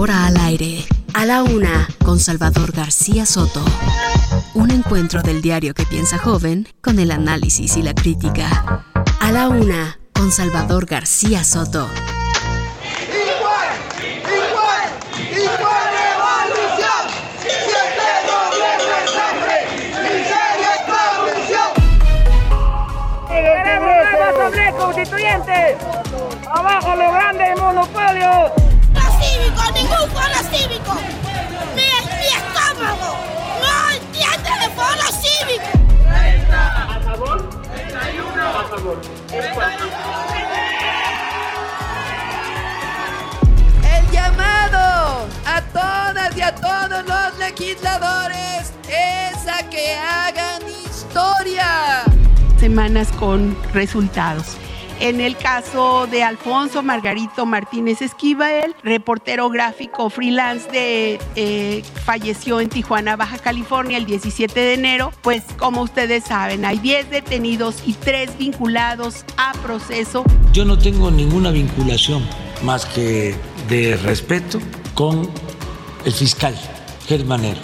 Ahora al aire, a la una, con Salvador García Soto. Un encuentro del diario que piensa joven con el análisis y la crítica. A la una, con Salvador García Soto. ¡Abajo los grandes monopolios! Ningún foro cívico. Mi, mi estómago no entiende de foro cívico. ¿A favor? 31 a favor. El llamado a todas y a todos los legisladores es a que hagan historia. Semanas con resultados. En el caso de Alfonso Margarito Martínez Esquivel, reportero gráfico freelance de eh, falleció en Tijuana, Baja California, el 17 de enero. Pues como ustedes saben, hay 10 detenidos y 3 vinculados a proceso. Yo no tengo ninguna vinculación más que de respeto con el fiscal Germanero.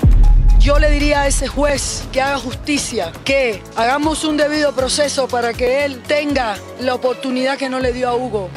Yo le diría a ese juez que haga justicia, que hagamos un debido proceso para que él tenga la oportunidad que no le dio a Hugo.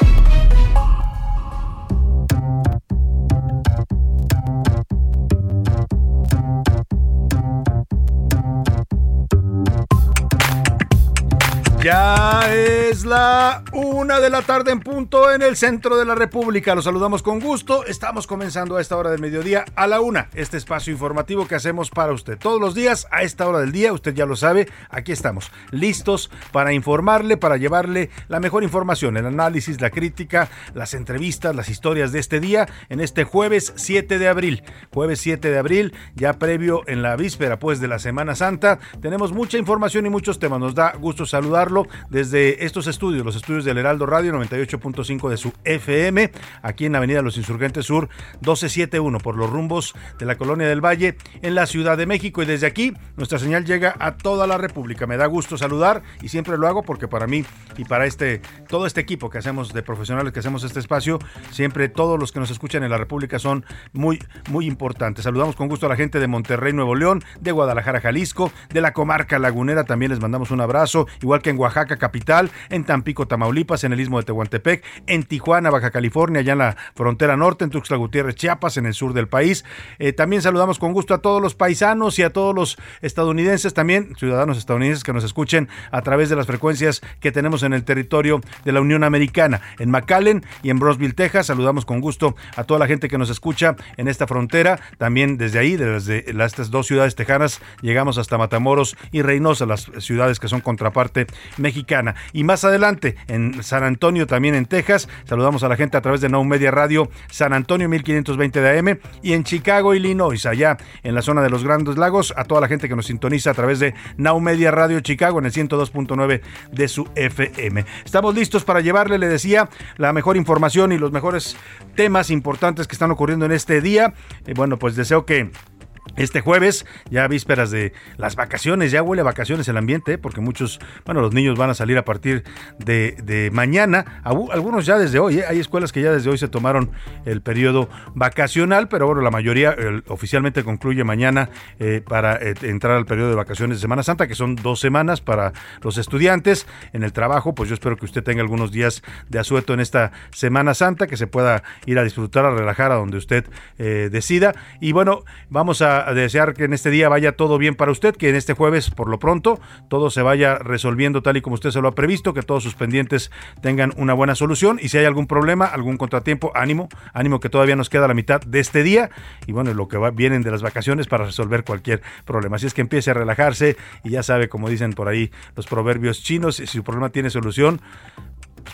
Ya es la una de la tarde en punto en el centro de la República. Los saludamos con gusto. Estamos comenzando a esta hora del mediodía a la una. Este espacio informativo que hacemos para usted todos los días a esta hora del día. Usted ya lo sabe. Aquí estamos listos para informarle, para llevarle la mejor información, el análisis, la crítica, las entrevistas, las historias de este día en este jueves 7 de abril. Jueves 7 de abril, ya previo en la víspera pues de la Semana Santa. Tenemos mucha información y muchos temas. Nos da gusto saludarlo desde estos estudios, los estudios del Heraldo Radio 98.5 de su FM, aquí en la Avenida Los Insurgentes Sur 1271, por los rumbos de la Colonia del Valle, en la Ciudad de México. Y desde aquí, nuestra señal llega a toda la República. Me da gusto saludar y siempre lo hago porque para mí y para este todo este equipo que hacemos de profesionales que hacemos este espacio, siempre todos los que nos escuchan en la República son muy, muy importantes. Saludamos con gusto a la gente de Monterrey, Nuevo León, de Guadalajara, Jalisco, de la comarca lagunera, también les mandamos un abrazo, igual que en Oaxaca capital, en Tampico, Tamaulipas, en el istmo de Tehuantepec, en Tijuana, Baja California, allá en la frontera norte, en Tuxtla Gutiérrez, Chiapas, en el sur del país. Eh, también saludamos con gusto a todos los paisanos y a todos los estadounidenses, también ciudadanos estadounidenses que nos escuchen a través de las frecuencias que tenemos en el territorio de la Unión Americana, en McAllen y en Brosville, Texas. Saludamos con gusto a toda la gente que nos escucha en esta frontera. También desde ahí, desde estas dos ciudades tejanas, llegamos hasta Matamoros y Reynosa, las ciudades que son contraparte mexicana. Y más adelante, en San Antonio, también en Texas, saludamos a la gente a través de Now Media Radio San Antonio 1520 de AM y en Chicago, Illinois, allá en la zona de los Grandes Lagos, a toda la gente que nos sintoniza a través de Now Media Radio Chicago en el 102.9 de su FM. Estamos listos para llevarle, le decía, la mejor información y los mejores temas importantes que están ocurriendo en este día. Eh, bueno, pues deseo que este jueves, ya vísperas de las vacaciones, ya huele a vacaciones el ambiente, porque muchos, bueno, los niños van a salir a partir de, mañana, algunos ya desde hoy, ¿eh? hay escuelas que ya desde hoy se tomaron el periodo vacacional, pero bueno, la mayoría oficialmente concluye mañana eh, para eh, entrar al periodo de vacaciones de Semana Santa, que son dos semanas para los estudiantes. En el trabajo, pues yo espero que usted tenga algunos días de asueto en esta Semana Santa, que se pueda ir a disfrutar, a relajar a donde usted decida. Y bueno, vamos a desear que en este día vaya todo bien para usted, que en este jueves, por lo pronto, todo se vaya resolviendo tal y como usted se lo ha previsto, que todos sus pendientes tengan una buena solución y si hay algún problema, algún contratiempo, ánimo, ánimo que todavía nos queda la mitad de este día y bueno, lo que va, vienen de las vacaciones para resolver cualquier problema. Así es que empiece a relajarse y ya sabe, como dicen por ahí los proverbios chinos, si su problema tiene solución,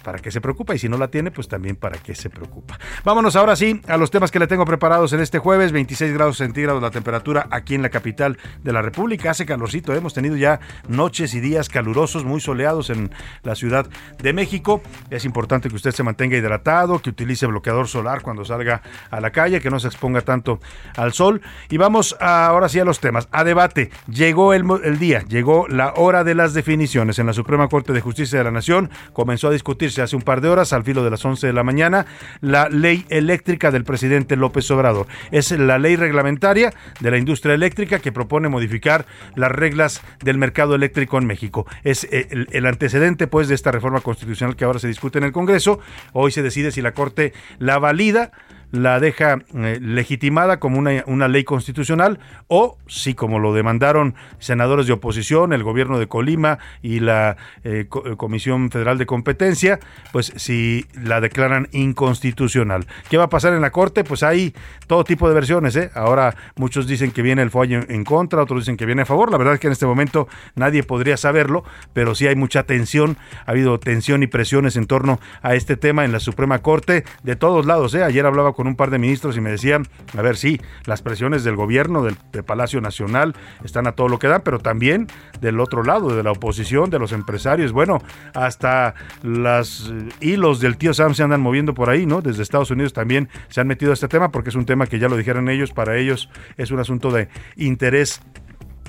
para qué se preocupa y si no la tiene, pues también para qué se preocupa. Vámonos ahora sí a los temas que le tengo preparados en este jueves, 26 grados centígrados la temperatura aquí en la capital de la República, hace calorcito, hemos tenido ya noches y días calurosos, muy soleados en la Ciudad de México. Es importante que usted se mantenga hidratado, que utilice bloqueador solar cuando salga a la calle, que no se exponga tanto al sol. Y vamos ahora sí a los temas, a debate. Llegó el, el día, llegó la hora de las definiciones en la Suprema Corte de Justicia de la Nación. Comenzó a discutirse hace un par de horas, al filo de las 11 de la mañana, la ley eléctrica del presidente López Obrador. Es la ley reglamentaria de la industria eléctrica que propone modificar las reglas del mercado eléctrico en México. Es eh, el, el antecedente pues de esta reforma constitucional que ahora se discute en el Congreso. Hoy se decide si la Corte la valida la deja eh, legitimada como una, una, ley constitucional o si como lo demandaron senadores de oposición, el gobierno de Colima y la eh, Comisión Federal de Competencia, pues si la declaran inconstitucional. ¿Qué va a pasar en la Corte? Pues hay todo tipo de versiones. ¿eh? Ahora muchos dicen que viene el fallo en contra, otros dicen que viene a favor. La verdad es que en este momento nadie podría saberlo, pero sí hay mucha tensión, ha habido tensión y presiones en torno a este tema en la Suprema Corte de todos lados. ¿eh? Ayer hablaba con un par de ministros y me decían, a ver, sí, las presiones del gobierno, del, del, Palacio Nacional, están a todo lo que dan, pero también del otro lado, de la oposición, de los empresarios, bueno, hasta los hilos del tío Sam se andan moviendo por ahí, ¿no? Desde Estados Unidos también se han metido a este tema porque es un tema que ya lo dijeron ellos, para ellos es un asunto de interés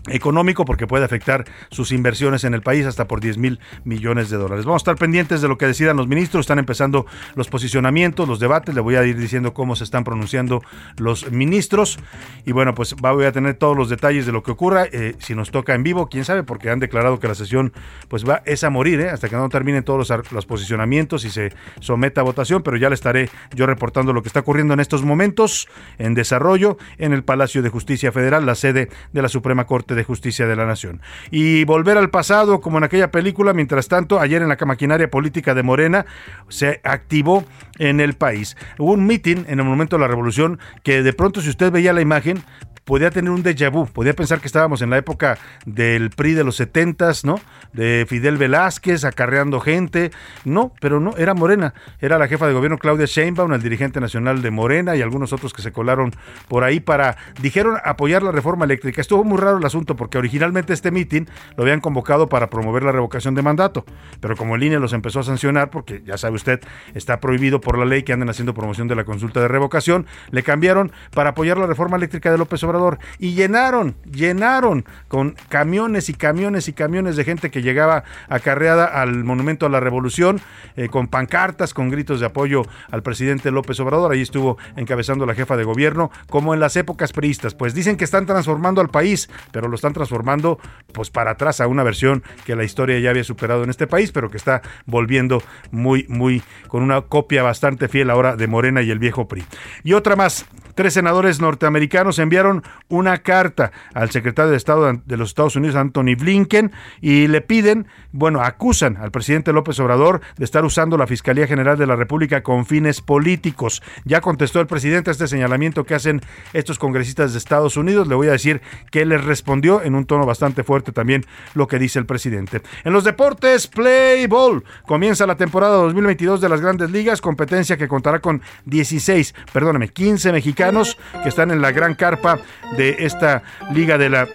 económico porque puede afectar sus inversiones en el país hasta por 10 mil millones de dólares. Vamos a estar pendientes de lo que decidan los ministros, están empezando los posicionamientos, los debates, le voy a ir diciendo cómo se están pronunciando los ministros. Y bueno, pues voy a tener todos los detalles de lo que ocurra, eh, si nos toca en vivo, quién sabe, porque han declarado que la sesión pues va es a morir, ¿eh? hasta que no terminen todos los, los posicionamientos y se someta a votación, pero ya le estaré yo reportando lo que está ocurriendo en estos momentos en desarrollo en el Palacio de Justicia Federal, la sede de la Suprema Corte de Justicia de la Nación. Y volver al pasado, como en aquella película, mientras tanto, ayer en la maquinaria política de Morena se activó en el país. Hubo un mitin en el momento de la revolución que de pronto si usted veía la imagen, podía tener un déjà vu, podía pensar que estábamos en la época del PRI de los 70 ¿no? De Fidel Velázquez acarreando gente, no, pero no, era Morena, era la jefa de gobierno Claudia Sheinbaum, el dirigente nacional de Morena y algunos otros que se colaron por ahí para, dijeron, apoyar la reforma eléctrica. Estuvo muy raro el asunto porque originalmente este mitin lo habían convocado para promover la revocación de mandato, pero como el INE los empezó a sancionar, porque ya sabe usted, está prohibido por la ley que anden haciendo promoción de la consulta de revocación, le cambiaron para apoyar la reforma eléctrica de López Obrador y llenaron, llenaron con camiones y camiones y camiones de gente que llegaba acarreada al Monumento a la Revolución eh, con pancartas, con gritos de apoyo al presidente López Obrador. Ahí estuvo encabezando la jefa de gobierno, como en las épocas priistas. Pues dicen que están transformando al país, pero lo están transformando pues para atrás a una versión que la historia ya había superado en este país, pero que está volviendo muy, muy con una copia bastante fiel ahora de Morena y el viejo PRI. Y otra más, tres senadores norteamericanos enviaron una carta al secretario de Estado de los Estados Unidos, Anthony Blinken, y le piden, bueno, acusan al presidente López Obrador de estar usando la Fiscalía General de la República con fines políticos. Ya contestó el presidente a este señalamiento que hacen estos congresistas de Estados Unidos. Le voy a decir que les respondió en un tono bastante fuerte también lo que dice el presidente. En los deportes, Play Ball. Comienza la temporada 2022 de las grandes ligas, competencia que contará con 16, perdóname, 15 mexicanos que están en la gran carpa de esta liga de la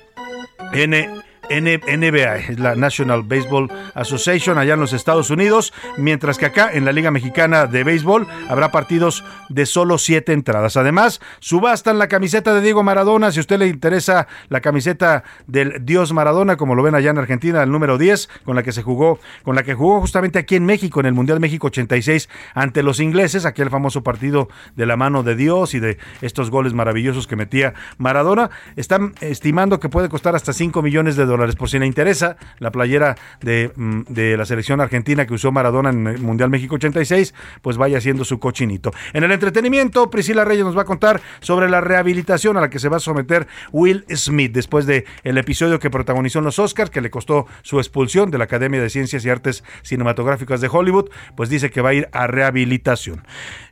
N NBA, es la National Baseball Association allá en los Estados Unidos, mientras que acá en la Liga Mexicana de Béisbol habrá partidos de solo siete entradas. Además, subastan la camiseta de Diego Maradona, si a usted le interesa la camiseta del Dios Maradona, como lo ven allá en Argentina, el número 10, con la que se jugó, con la que jugó justamente aquí en México, en el Mundial México 86, ante los ingleses, aquel famoso partido de la mano de Dios y de estos goles maravillosos que metía Maradona, están estimando que puede costar hasta 5 millones de dólares. Por si le interesa, la playera de, de, la selección argentina que usó Maradona en el Mundial México 86, pues vaya haciendo su cochinito. En el entretenimiento, Priscila Reyes nos va a contar sobre la rehabilitación a la que se va a someter Will Smith después de el episodio que protagonizó en los Oscars, que le costó su expulsión de la Academia de Ciencias y Artes Cinematográficas de Hollywood, pues dice que va a ir a rehabilitación.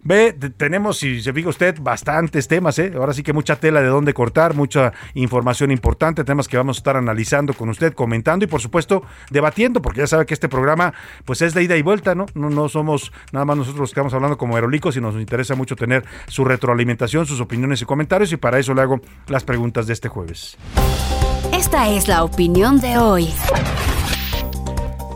Ve, tenemos, si se fija usted, bastantes temas, ¿eh? Ahora sí que mucha tela de dónde cortar, mucha información importante, temas que vamos a estar analizando con usted, comentando y por supuesto debatiendo, porque ya sabe que este programa pues es de ida y vuelta, ¿no? No, no somos nada más nosotros los que estamos hablando como aerolicos y nos interesa mucho tener su retroalimentación, sus opiniones y comentarios y para eso le hago las preguntas de este jueves. Esta es la opinión de hoy.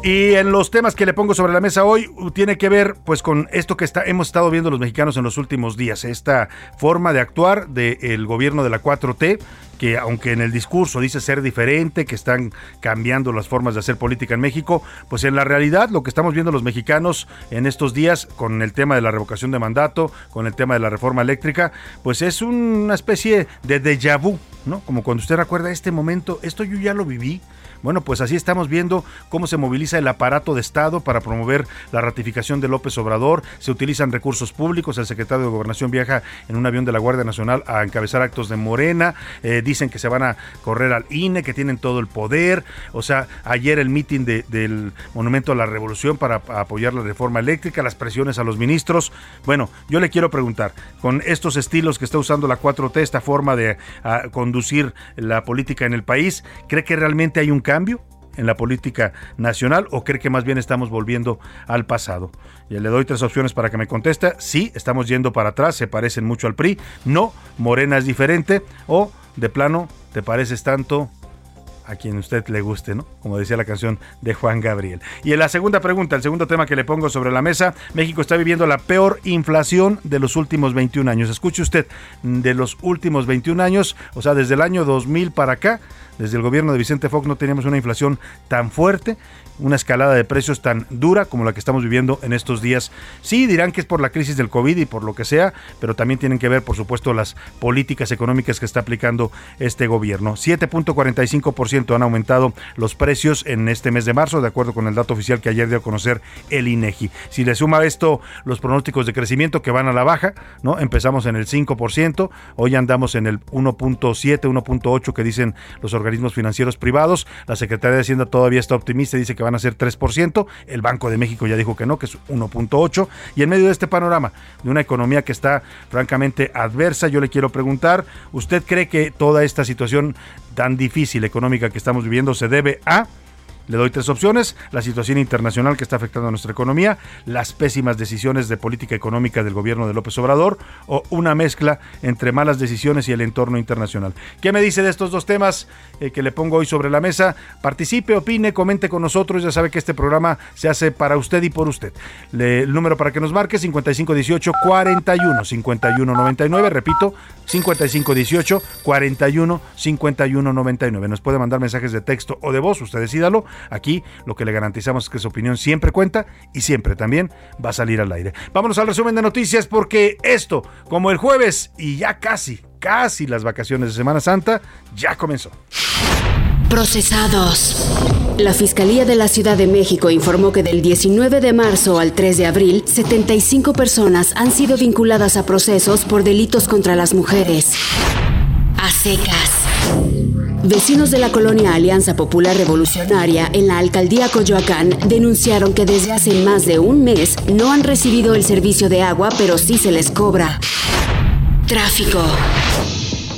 Y en los temas que le pongo sobre la mesa hoy tiene que ver pues con esto que está, hemos estado viendo los mexicanos en los últimos días, esta forma de actuar del gobierno de la 4T, que aunque en el discurso dice ser diferente, que están cambiando las formas de hacer política en México, pues en la realidad lo que estamos viendo los mexicanos en estos días con el tema de la revocación de mandato, con el tema de la reforma eléctrica, pues es una especie de déjà vu, ¿no? Como cuando usted recuerda este momento, esto yo ya lo viví, bueno, pues así estamos viendo cómo se moviliza el aparato de Estado para promover la ratificación de López Obrador, se utilizan recursos públicos, el secretario de Gobernación viaja en un avión de la Guardia Nacional a encabezar actos de Morena, eh, dicen que se van a correr al INE, que tienen todo el poder, o sea, ayer el mitin del Monumento a la Revolución para apoyar la reforma eléctrica, las presiones a los ministros. Bueno, yo le quiero preguntar, con estos estilos que está usando la 4T, esta forma de a, conducir la política en el país, ¿cree que realmente hay un cambio? Cambio en la política nacional o cree que más bien estamos volviendo al pasado? Y le doy tres opciones para que me conteste. Sí, estamos yendo para atrás, se parecen mucho al PRI. No, Morena es diferente. O de plano, te pareces tanto a quien usted le guste, ¿no? Como decía la canción de Juan Gabriel. Y en la segunda pregunta, el segundo tema que le pongo sobre la mesa, México está viviendo la peor inflación de los últimos 21 años. Escuche usted, de los últimos 21 años, o sea, desde el año 2000 para acá, desde el gobierno de Vicente Fox no teníamos una inflación tan fuerte una escalada de precios tan dura como la que estamos viviendo en estos días. Sí, dirán que es por la crisis del COVID y por lo que sea, pero también tienen que ver, por supuesto, las políticas económicas que está aplicando este gobierno. 7.45% han aumentado los precios en este mes de marzo, de acuerdo con el dato oficial que ayer dio a conocer el INEGI. Si le suma esto los pronósticos de crecimiento que van a la baja, ¿no? Empezamos en el 5%, hoy andamos en el 1.7, 1.8 que dicen los organismos financieros privados. La Secretaría de Hacienda todavía está optimista y dice que van a ser 3%, el Banco de México ya dijo que no, que es 1.8%, y en medio de este panorama de una economía que está francamente adversa, yo le quiero preguntar, ¿usted cree que toda esta situación tan difícil económica que estamos viviendo se debe a le doy tres opciones, la situación internacional que está afectando a nuestra economía, las pésimas decisiones de política económica del gobierno de López Obrador o una mezcla entre malas decisiones y el entorno internacional. ¿Qué me dice de estos dos temas eh, que le pongo hoy sobre la mesa? Participe, opine, comente con nosotros, ya sabe que este programa se hace para usted y por usted. El número para que nos marque 5518 41 51 99, repito, 5518 41 51 99. Nos puede mandar mensajes de texto o de voz, usted decídalo Aquí lo que le garantizamos es que su opinión siempre cuenta y siempre también va a salir al aire. Vámonos al resumen de noticias porque esto, como el jueves y ya casi, casi las vacaciones de Semana Santa, ya comenzó. Procesados. La Fiscalía de la Ciudad de México informó que del 19 de marzo al 3 de abril, 75 personas han sido vinculadas a procesos por delitos contra las mujeres. A secas. Vecinos de la colonia Alianza Popular Revolucionaria en la alcaldía Coyoacán denunciaron que desde hace más de un mes no han recibido el servicio de agua, pero sí se les cobra. Tráfico.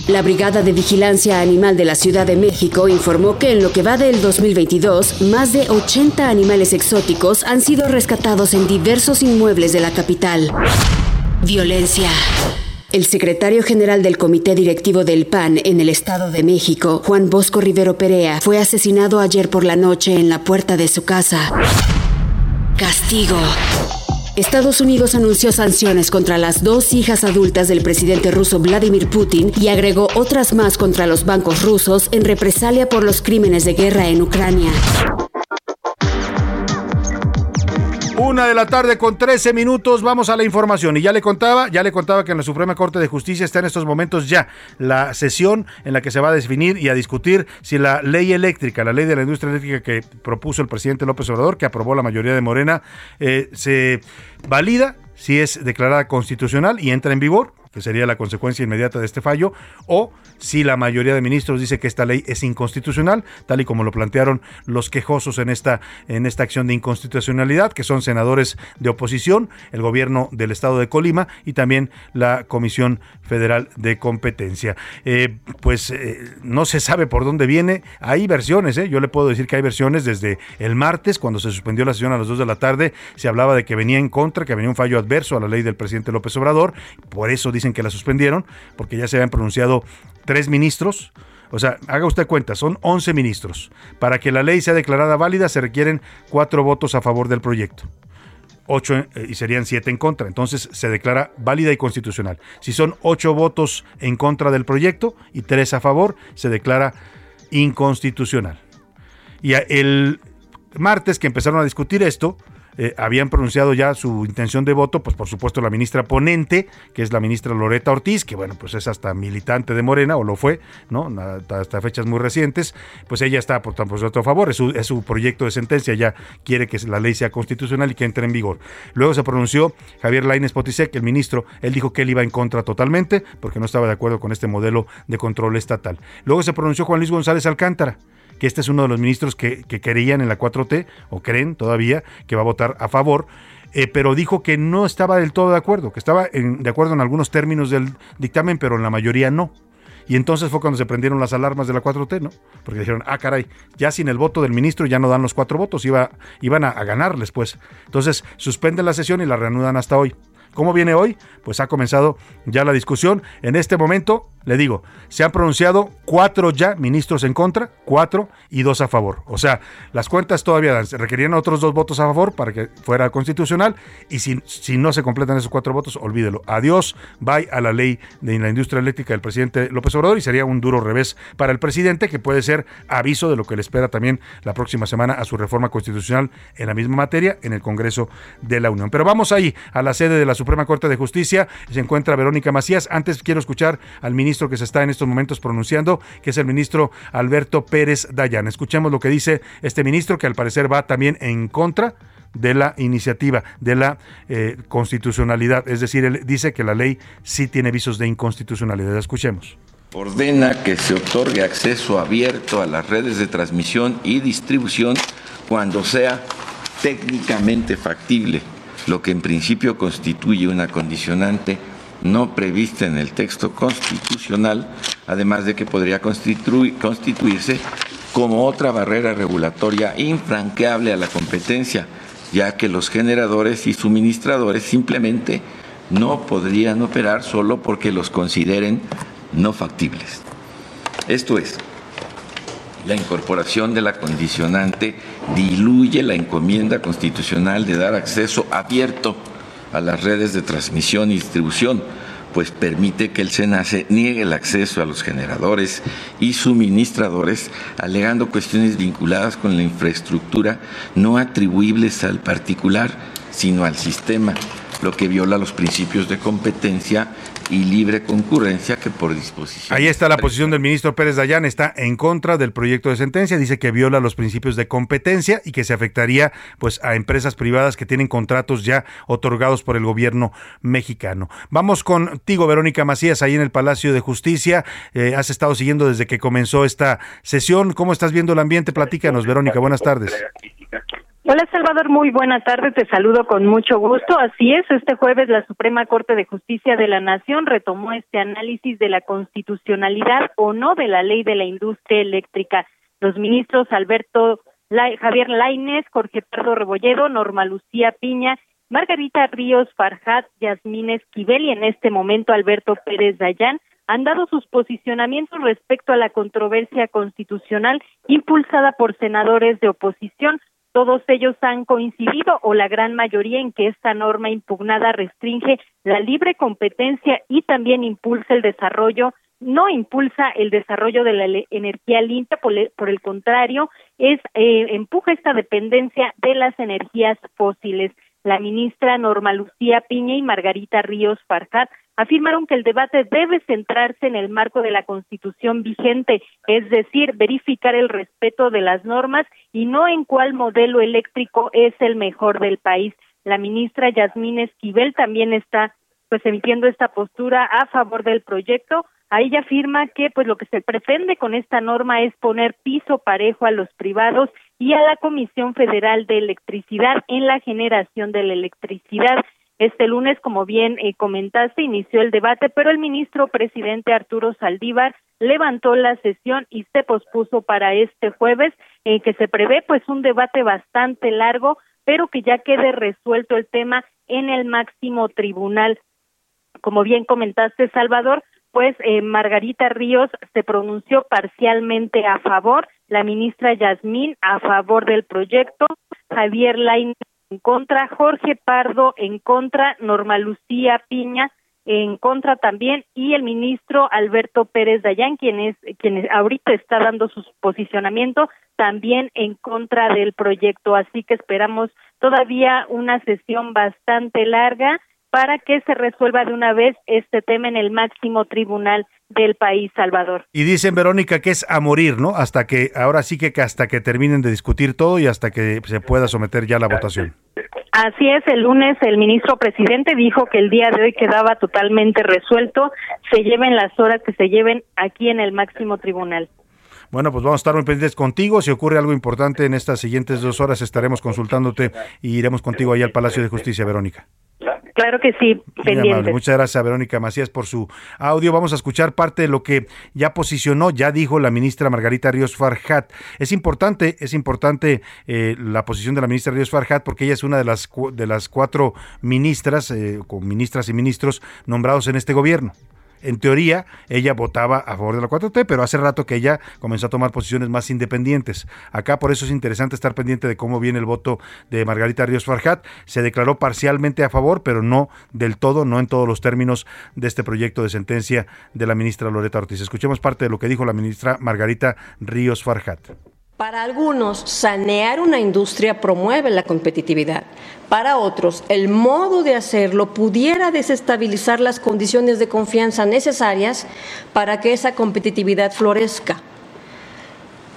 La Brigada de Vigilancia Animal de la Ciudad de México informó que en lo que va del 2022, más de 80 animales exóticos han sido rescatados en diversos inmuebles de la capital. Violencia. El secretario general del Comité Directivo del PAN en el Estado de México, Juan Bosco Rivero Perea, fue asesinado ayer por la noche en la puerta de su casa. Castigo. Estados Unidos anunció sanciones contra las dos hijas adultas del presidente ruso Vladimir Putin y agregó otras más contra los bancos rusos en represalia por los crímenes de guerra en Ucrania. Una de la tarde con 13 minutos, vamos a la información. Y ya le contaba, ya le contaba que en la Suprema Corte de Justicia está en estos momentos ya la sesión en la que se va a definir y a discutir si la ley eléctrica, la ley de la industria eléctrica que propuso el presidente López Obrador, que aprobó la mayoría de Morena, eh, se valida si es declarada constitucional y entra en vigor que sería la consecuencia inmediata de este fallo, o si la mayoría de ministros dice que esta ley es inconstitucional, tal y como lo plantearon los quejosos en esta, en esta acción de inconstitucionalidad, que son senadores de oposición, el gobierno del estado de Colima y también la Comisión Federal de Competencia. Eh, pues eh, no se sabe por dónde viene, hay versiones, ¿eh? yo le puedo decir que hay versiones desde el martes, cuando se suspendió la sesión a las 2 de la tarde, se hablaba de que venía en contra, que venía un fallo adverso a la ley del presidente López Obrador, por eso que la suspendieron, porque ya se habían pronunciado tres ministros, o sea, haga usted cuenta, son 11 ministros. Para que la ley sea declarada válida se requieren cuatro votos a favor del proyecto. Ocho eh, y serían siete en contra. Entonces se declara válida y constitucional. Si son ocho votos en contra del proyecto y tres a favor, se declara inconstitucional. Y el martes que empezaron a discutir esto, eh, habían pronunciado ya su intención de voto, pues por supuesto la ministra ponente, que es la ministra Loreta Ortiz, que bueno, pues es hasta militante de Morena, o lo fue, ¿no? Hasta fechas muy recientes, pues ella está por tanto a favor, es su, es su proyecto de sentencia, ya quiere que la ley sea constitucional y que entre en vigor. Luego se pronunció Javier Lainez Potisek, el ministro, él dijo que él iba en contra totalmente, porque no estaba de acuerdo con este modelo de control estatal. Luego se pronunció Juan Luis González Alcántara, que este es uno de los ministros que, que creían en la 4T, o creen todavía, que va a votar a favor. Eh, pero dijo que no estaba del todo de acuerdo, que estaba de acuerdo en algunos términos del dictamen, pero en la mayoría no. Y entonces fue cuando se prendieron las alarmas de la 4T, ¿no? Porque dijeron, ah, caray, ya sin el voto del ministro ya no dan los cuatro votos, iba, iban a, a ganarles, pues. Entonces suspenden la sesión y la reanudan hasta hoy. ¿Cómo viene hoy? Pues ha comenzado ya la discusión. En este momento, le digo, se han pronunciado cuatro ya ministros en contra, cuatro y dos a favor. O sea, las cuentas todavía requerían otros dos votos a favor para que fuera constitucional y si, si no se completan esos cuatro votos, olvídelo. Adiós, bye a la ley de la industria eléctrica del presidente López Obrador y sería un duro revés para el presidente que puede ser aviso de lo que le espera también la próxima semana a su reforma constitucional en la misma materia en el Congreso de la Unión. Pero vamos ahí a la sede de la Suprema Corte de Justicia. Se encuentra Verónica Macías. Antes quiero escuchar al ministro que se está en estos momentos pronunciando, que es el ministro Alberto Pérez Dayan. Escuchemos lo que dice este ministro, que al parecer va también en contra de la iniciativa, de la eh, constitucionalidad. Es decir, él dice que la ley sí tiene visos de inconstitucionalidad. Escuchemos. Ordena que se otorgue acceso abierto a las redes de transmisión y distribución cuando sea técnicamente factible, lo que en principio constituye una condicionante no prevista en el texto constitucional, además de que podría constituirse como otra barrera regulatoria infranqueable a la competencia, ya que los generadores y suministradores simplemente no podrían operar solo porque los consideren no factibles. Esto es, la incorporación de la condicionante diluye la encomienda constitucional de dar acceso abierto a las redes de transmisión y distribución, pues permite que el SENACE niegue el acceso a los generadores y suministradores, alegando cuestiones vinculadas con la infraestructura no atribuibles al particular, sino al sistema, lo que viola los principios de competencia y libre concurrencia que por disposición. Ahí está la posición del ministro Pérez Dayán, está en contra del proyecto de sentencia, dice que viola los principios de competencia y que se afectaría pues a empresas privadas que tienen contratos ya otorgados por el gobierno mexicano. Vamos contigo, Verónica Macías, ahí en el Palacio de Justicia. Eh, has estado siguiendo desde que comenzó esta sesión. ¿Cómo estás viendo el ambiente? Platícanos, Verónica, buenas tardes. Hola Salvador, muy buena tarde, te saludo con mucho gusto. Así es, este jueves la Suprema Corte de Justicia de la Nación retomó este análisis de la constitucionalidad o no de la ley de la industria eléctrica. Los ministros Alberto Javier Lainez, Jorge Pardo Rebolledo, Norma Lucía Piña, Margarita Ríos Farjat, Yasmín Esquivel y en este momento Alberto Pérez Dayán han dado sus posicionamientos respecto a la controversia constitucional impulsada por senadores de oposición todos ellos han coincidido o la gran mayoría en que esta norma impugnada restringe la libre competencia y también impulsa el desarrollo no impulsa el desarrollo de la energía limpia, por, el contrario, es eh, empuja esta dependencia de las energías fósiles. La ministra Norma Lucía Piña y Margarita Ríos Farjat afirmaron que el debate debe centrarse en el marco de la Constitución vigente, es decir, verificar el respeto de las normas y no en cuál modelo eléctrico es el mejor del país. La ministra Yasmín Esquivel también está pues emitiendo esta postura a favor del proyecto. Ahí ya afirma que pues lo que se pretende con esta norma es poner piso parejo a los privados y a la Comisión Federal de Electricidad en la generación de la electricidad. Este lunes, como bien eh, comentaste, inició el debate, pero el ministro presidente Arturo Saldívar levantó la sesión y se pospuso para este jueves, en que se prevé pues un debate bastante largo, pero que ya quede resuelto el tema en el máximo tribunal. Como bien comentaste, Salvador, pues eh, Margarita Ríos se pronunció parcialmente a favor, la ministra Yasmín a favor del proyecto, Javier Lain en contra, Jorge Pardo en contra, Norma Lucía Piña en contra también y el ministro Alberto Pérez Dayán, quien es quien ahorita está dando su posicionamiento también en contra del proyecto, así que esperamos todavía una sesión bastante larga para que se resuelva de una vez este tema en el máximo tribunal del país, Salvador. Y dicen, Verónica, que es a morir, ¿no? Hasta que, ahora sí que hasta que terminen de discutir todo y hasta que se pueda someter ya la votación. Así es, el lunes el ministro presidente dijo que el día de hoy quedaba totalmente resuelto, se lleven las horas que se lleven aquí en el máximo tribunal. Bueno, pues vamos a estar muy pendientes contigo. Si ocurre algo importante en estas siguientes dos horas, estaremos consultándote y iremos contigo ahí al Palacio de Justicia, Verónica. Claro que sí, pendiente. Muchas gracias a Verónica Macías por su audio. Vamos a escuchar parte de lo que ya posicionó, ya dijo la ministra Margarita Ríos Farjat. Es importante, es importante eh, la posición de la ministra Ríos Farjat porque ella es una de las de las cuatro ministras, eh, con ministras y ministros nombrados en este gobierno en teoría, ella votaba a favor de la 4T, pero hace rato que ella comenzó a tomar posiciones más independientes. Acá por eso es interesante estar pendiente de cómo viene el voto de Margarita Ríos Farjat. Se declaró parcialmente a favor, pero no del todo, no en todos los términos de este proyecto de sentencia de la ministra Loreta Ortiz. Escuchemos parte de lo que dijo la ministra Margarita Ríos Farjat. Para algunos, sanear una industria promueve la competitividad. Para otros, el modo de hacerlo pudiera desestabilizar las condiciones de confianza necesarias para que esa competitividad florezca.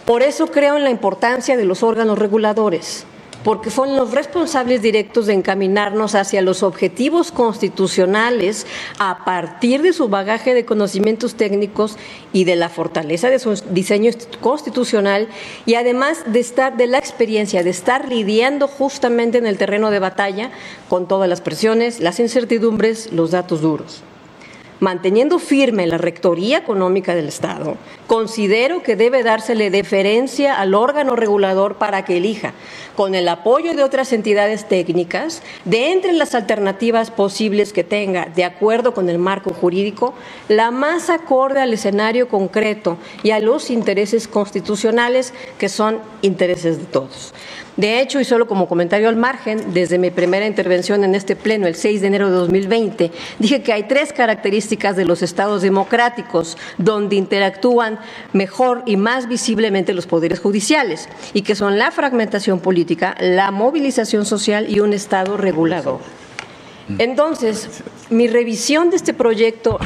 Por eso creo en la importancia de los órganos reguladores porque son los responsables directos de encaminarnos hacia los objetivos constitucionales a partir de su bagaje de conocimientos técnicos y de la fortaleza de su diseño constitucional y además de estar de la experiencia de estar lidiando justamente en el terreno de batalla con todas las presiones, las incertidumbres, los datos duros manteniendo firme la Rectoría Económica del Estado, considero que debe dársele deferencia al órgano regulador para que elija, con el apoyo de otras entidades técnicas, de entre las alternativas posibles que tenga, de acuerdo con el marco jurídico, la más acorde al escenario concreto y a los intereses constitucionales que son intereses de todos. De hecho, y solo como comentario al margen, desde mi primera intervención en este pleno el 6 de enero de 2020, dije que hay tres características de los estados democráticos donde interactúan mejor y más visiblemente los poderes judiciales, y que son la fragmentación política, la movilización social y un estado regulador. Entonces, mi revisión de este proyecto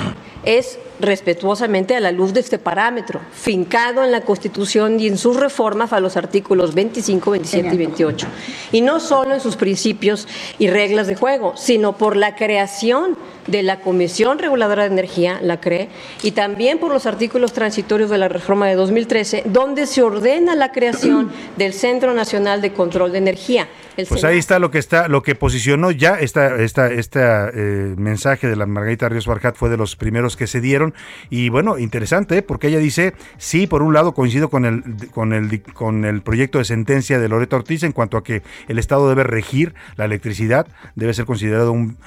es respetuosamente a la luz de este parámetro, fincado en la Constitución y en sus reformas a los artículos 25, 27 y 28. Y no solo en sus principios y reglas de juego, sino por la creación de la Comisión Reguladora de Energía, la CRE, y también por los artículos transitorios de la reforma de 2013, donde se ordena la creación del Centro Nacional de Control de Energía. pues ahí está lo que está, lo que posicionó ya esta, esta, este eh, mensaje de la Margarita Ríos Barjat fue de los primeros que se dieron y bueno, interesante, ¿eh? porque ella dice, sí, por un lado coincido con el, con, el, con el proyecto de sentencia de Loreto Ortiz en cuanto a que el Estado debe regir la electricidad, debe ser considerado un,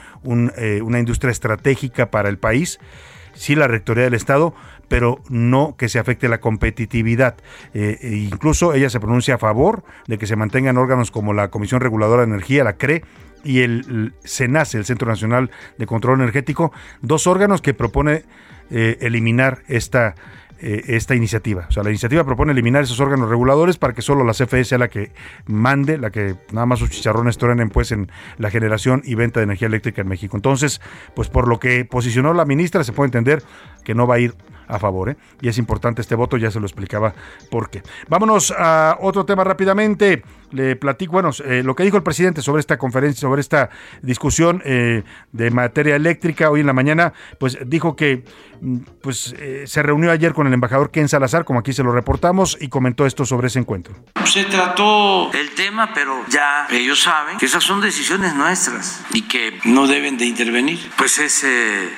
eh, una industria estratégica para el país, sí la rectoría del Estado, pero no que se afecte la competitividad. Eh, e incluso ella se pronuncia a favor de que se mantengan órganos como la Comisión Reguladora de Energía, la CRE, y el CENACE, el Centro Nacional de Control Energético, dos órganos que propone eh, eliminar esta, eh, esta iniciativa. O sea, la iniciativa propone eliminar esos órganos reguladores para que solo la CFE sea la que mande, la que nada más sus chicharrones truenen pues en la generación y venta de energía eléctrica en México. Entonces, pues por lo que posicionó la ministra, se puede entender que no va a ir a favor. ¿eh? Y es importante este voto, ya se lo explicaba por qué. Vámonos a otro tema rápidamente. Le platico, bueno, eh, lo que dijo el presidente sobre esta conferencia, sobre esta discusión eh, de materia eléctrica hoy en la mañana, pues dijo que mm, pues eh, se reunió ayer con el embajador Ken Salazar, como aquí se lo reportamos, y comentó esto sobre ese encuentro. Se trató el tema, pero ya ellos saben que esas son decisiones nuestras y que no deben de intervenir. Pues es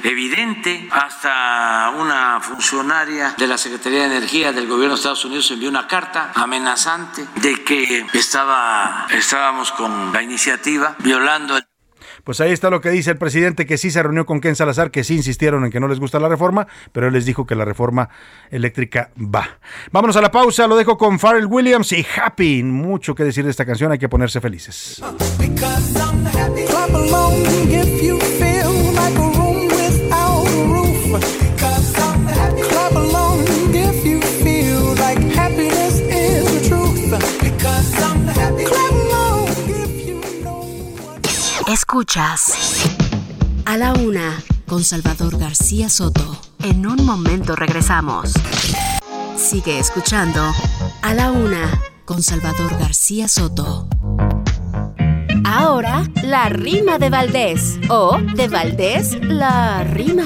evidente, hasta una funcionaria de la Secretaría de Energía del gobierno de Estados Unidos envió una carta amenazante de que estaba, estábamos con la iniciativa violando el pues ahí está lo que dice el presidente, que sí se reunió con Ken Salazar, que sí insistieron en que no les gusta la reforma, pero él les dijo que la reforma eléctrica va. Vámonos a la pausa, lo dejo con Pharrell Williams y Happy. Mucho que decir de esta canción, hay que ponerse felices. Escuchas a la una con Salvador García Soto. En un momento regresamos. Sigue escuchando a la una con Salvador García Soto. Ahora, la rima de Valdés. O de Valdés, la rima.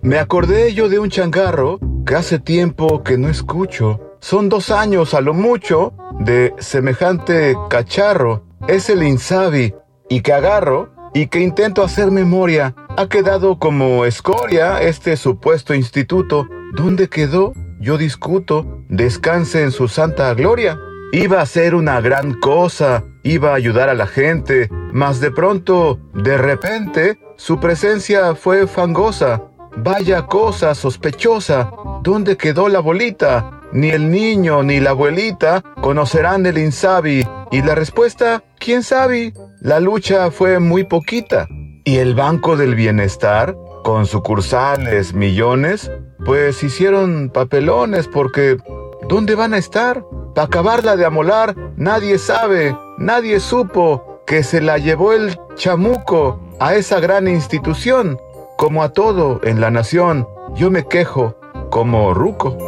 Me acordé yo de un changarro que hace tiempo que no escucho. Son dos años a lo mucho de semejante cacharro es el insabi y que agarro y que intento hacer memoria. Ha quedado como escoria este supuesto instituto. ¿Dónde quedó? Yo discuto. Descanse en su santa gloria. Iba a ser una gran cosa, iba a ayudar a la gente, mas de pronto, de repente, su presencia fue fangosa. Vaya cosa sospechosa. ¿Dónde quedó la bolita? Ni el niño ni la abuelita conocerán el Insabi. Y la respuesta, ¿quién sabe? La lucha fue muy poquita. Y el Banco del Bienestar, con sucursales, millones, pues hicieron papelones porque ¿dónde van a estar? Para acabarla de amolar, nadie sabe, nadie supo que se la llevó el chamuco a esa gran institución. Como a todo en la nación, yo me quejo como ruco.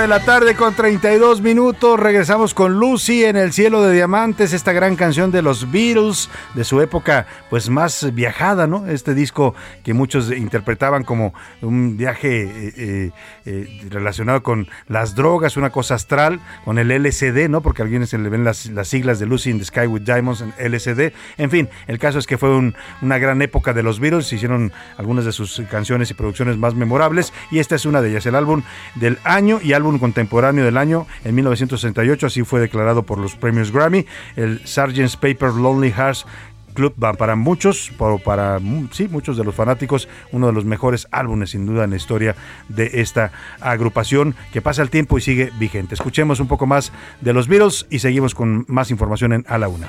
De la tarde con 32 minutos. Regresamos con Lucy en el cielo de diamantes, esta gran canción de los Beatles, de su época pues más viajada, ¿no? Este disco que muchos interpretaban como un viaje eh, eh, eh, relacionado con las drogas, una cosa astral, con el LCD, ¿no? Porque a algunos se le ven las, siglas de Lucy in the Sky with Diamonds en LCD. En fin, el caso es que fue una gran época de los Beatles, hicieron algunas de sus canciones y producciones más memorables y esta es una de ellas, el álbum del año y álbum contemporáneo del año en 1968, así fue declarado por los premios Grammy, el Sgt. Paper Lonely Hearts Club para muchos, para sí, muchos de los fanáticos, uno de los mejores álbumes sin duda en la historia de esta agrupación que pasa el tiempo y sigue vigente. Escuchemos un poco más de los Beatles y seguimos con más información en A la Una.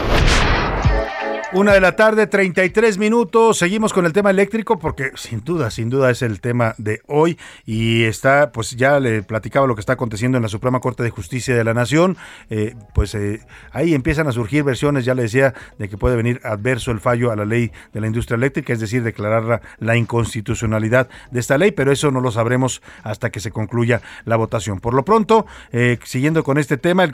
Una de la tarde, 33 minutos. Seguimos con el tema eléctrico porque sin duda, sin duda es el tema de hoy y está, pues ya le platicaba lo que está aconteciendo en la Suprema Corte de Justicia de la Nación. Eh, pues eh, ahí empiezan a surgir versiones, ya le decía, de que puede venir adverso el fallo a la ley de la industria eléctrica, es decir, declarar la, inconstitucionalidad de esta ley, pero eso no lo sabremos hasta que se concluya la votación. Por lo pronto, eh, siguiendo con este tema, el,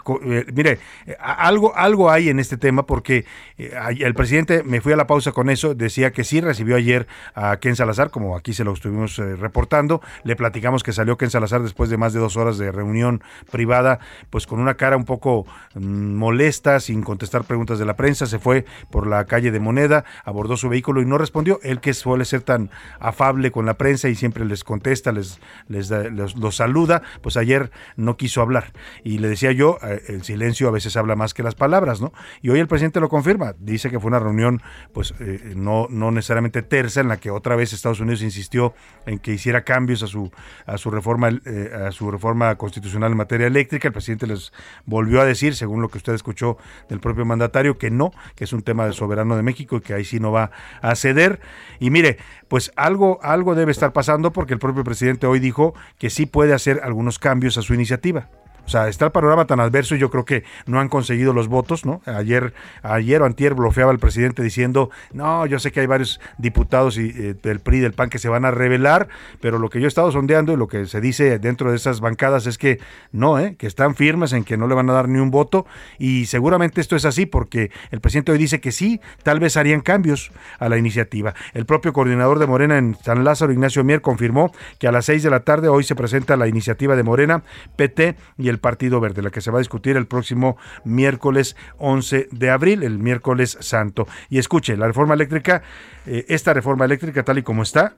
mire, algo, algo hay en este tema porque el presidente presidente, me fui a la pausa con eso, decía que sí recibió ayer a Ken Salazar, como aquí se lo estuvimos eh, reportando, le platicamos que salió Ken Salazar después de más de dos horas de reunión privada, pues con una cara un poco mm, molesta, sin contestar preguntas de la prensa, se fue por la calle de Moneda, abordó su vehículo y no respondió, él que suele ser tan afable con la prensa y siempre les contesta, les, les, los saluda, pues ayer no quiso hablar. Y le decía yo, eh, el silencio a veces habla más que las palabras, ¿no? Y hoy el presidente lo confirma, dice que fue una reunión pues eh, no, no necesariamente tersa en la que otra vez Estados Unidos insistió en que hiciera cambios a su a su reforma eh, a su reforma constitucional en materia eléctrica. El presidente les volvió a decir, según lo que usted escuchó del propio mandatario, que no, que es un tema de soberano de México y que ahí sí no va a ceder. Y mire, pues algo algo debe estar pasando porque el propio presidente hoy dijo que sí puede hacer algunos cambios a su iniciativa. O sea, está el panorama tan adverso y yo creo que no han conseguido los votos, ¿no? Ayer, ayer o antier bloqueaba el presidente diciendo, no, yo sé que hay varios diputados y, eh, del PRI, del PAN que se van a revelar, pero lo que yo he estado sondeando y lo que se dice dentro de esas bancadas es que no, ¿eh? que están firmes en que no le van a dar ni un voto y seguramente esto es así porque el presidente hoy dice que sí, tal vez harían cambios a la iniciativa. El propio coordinador de Morena en San Lázaro, Ignacio Mier, confirmó que a las seis de la tarde hoy se presenta la iniciativa de Morena, PT y el Partido Verde, la que se va a discutir el próximo miércoles 11 de abril, el miércoles santo. Y escuche, la reforma eléctrica, eh, esta reforma eléctrica tal y como está,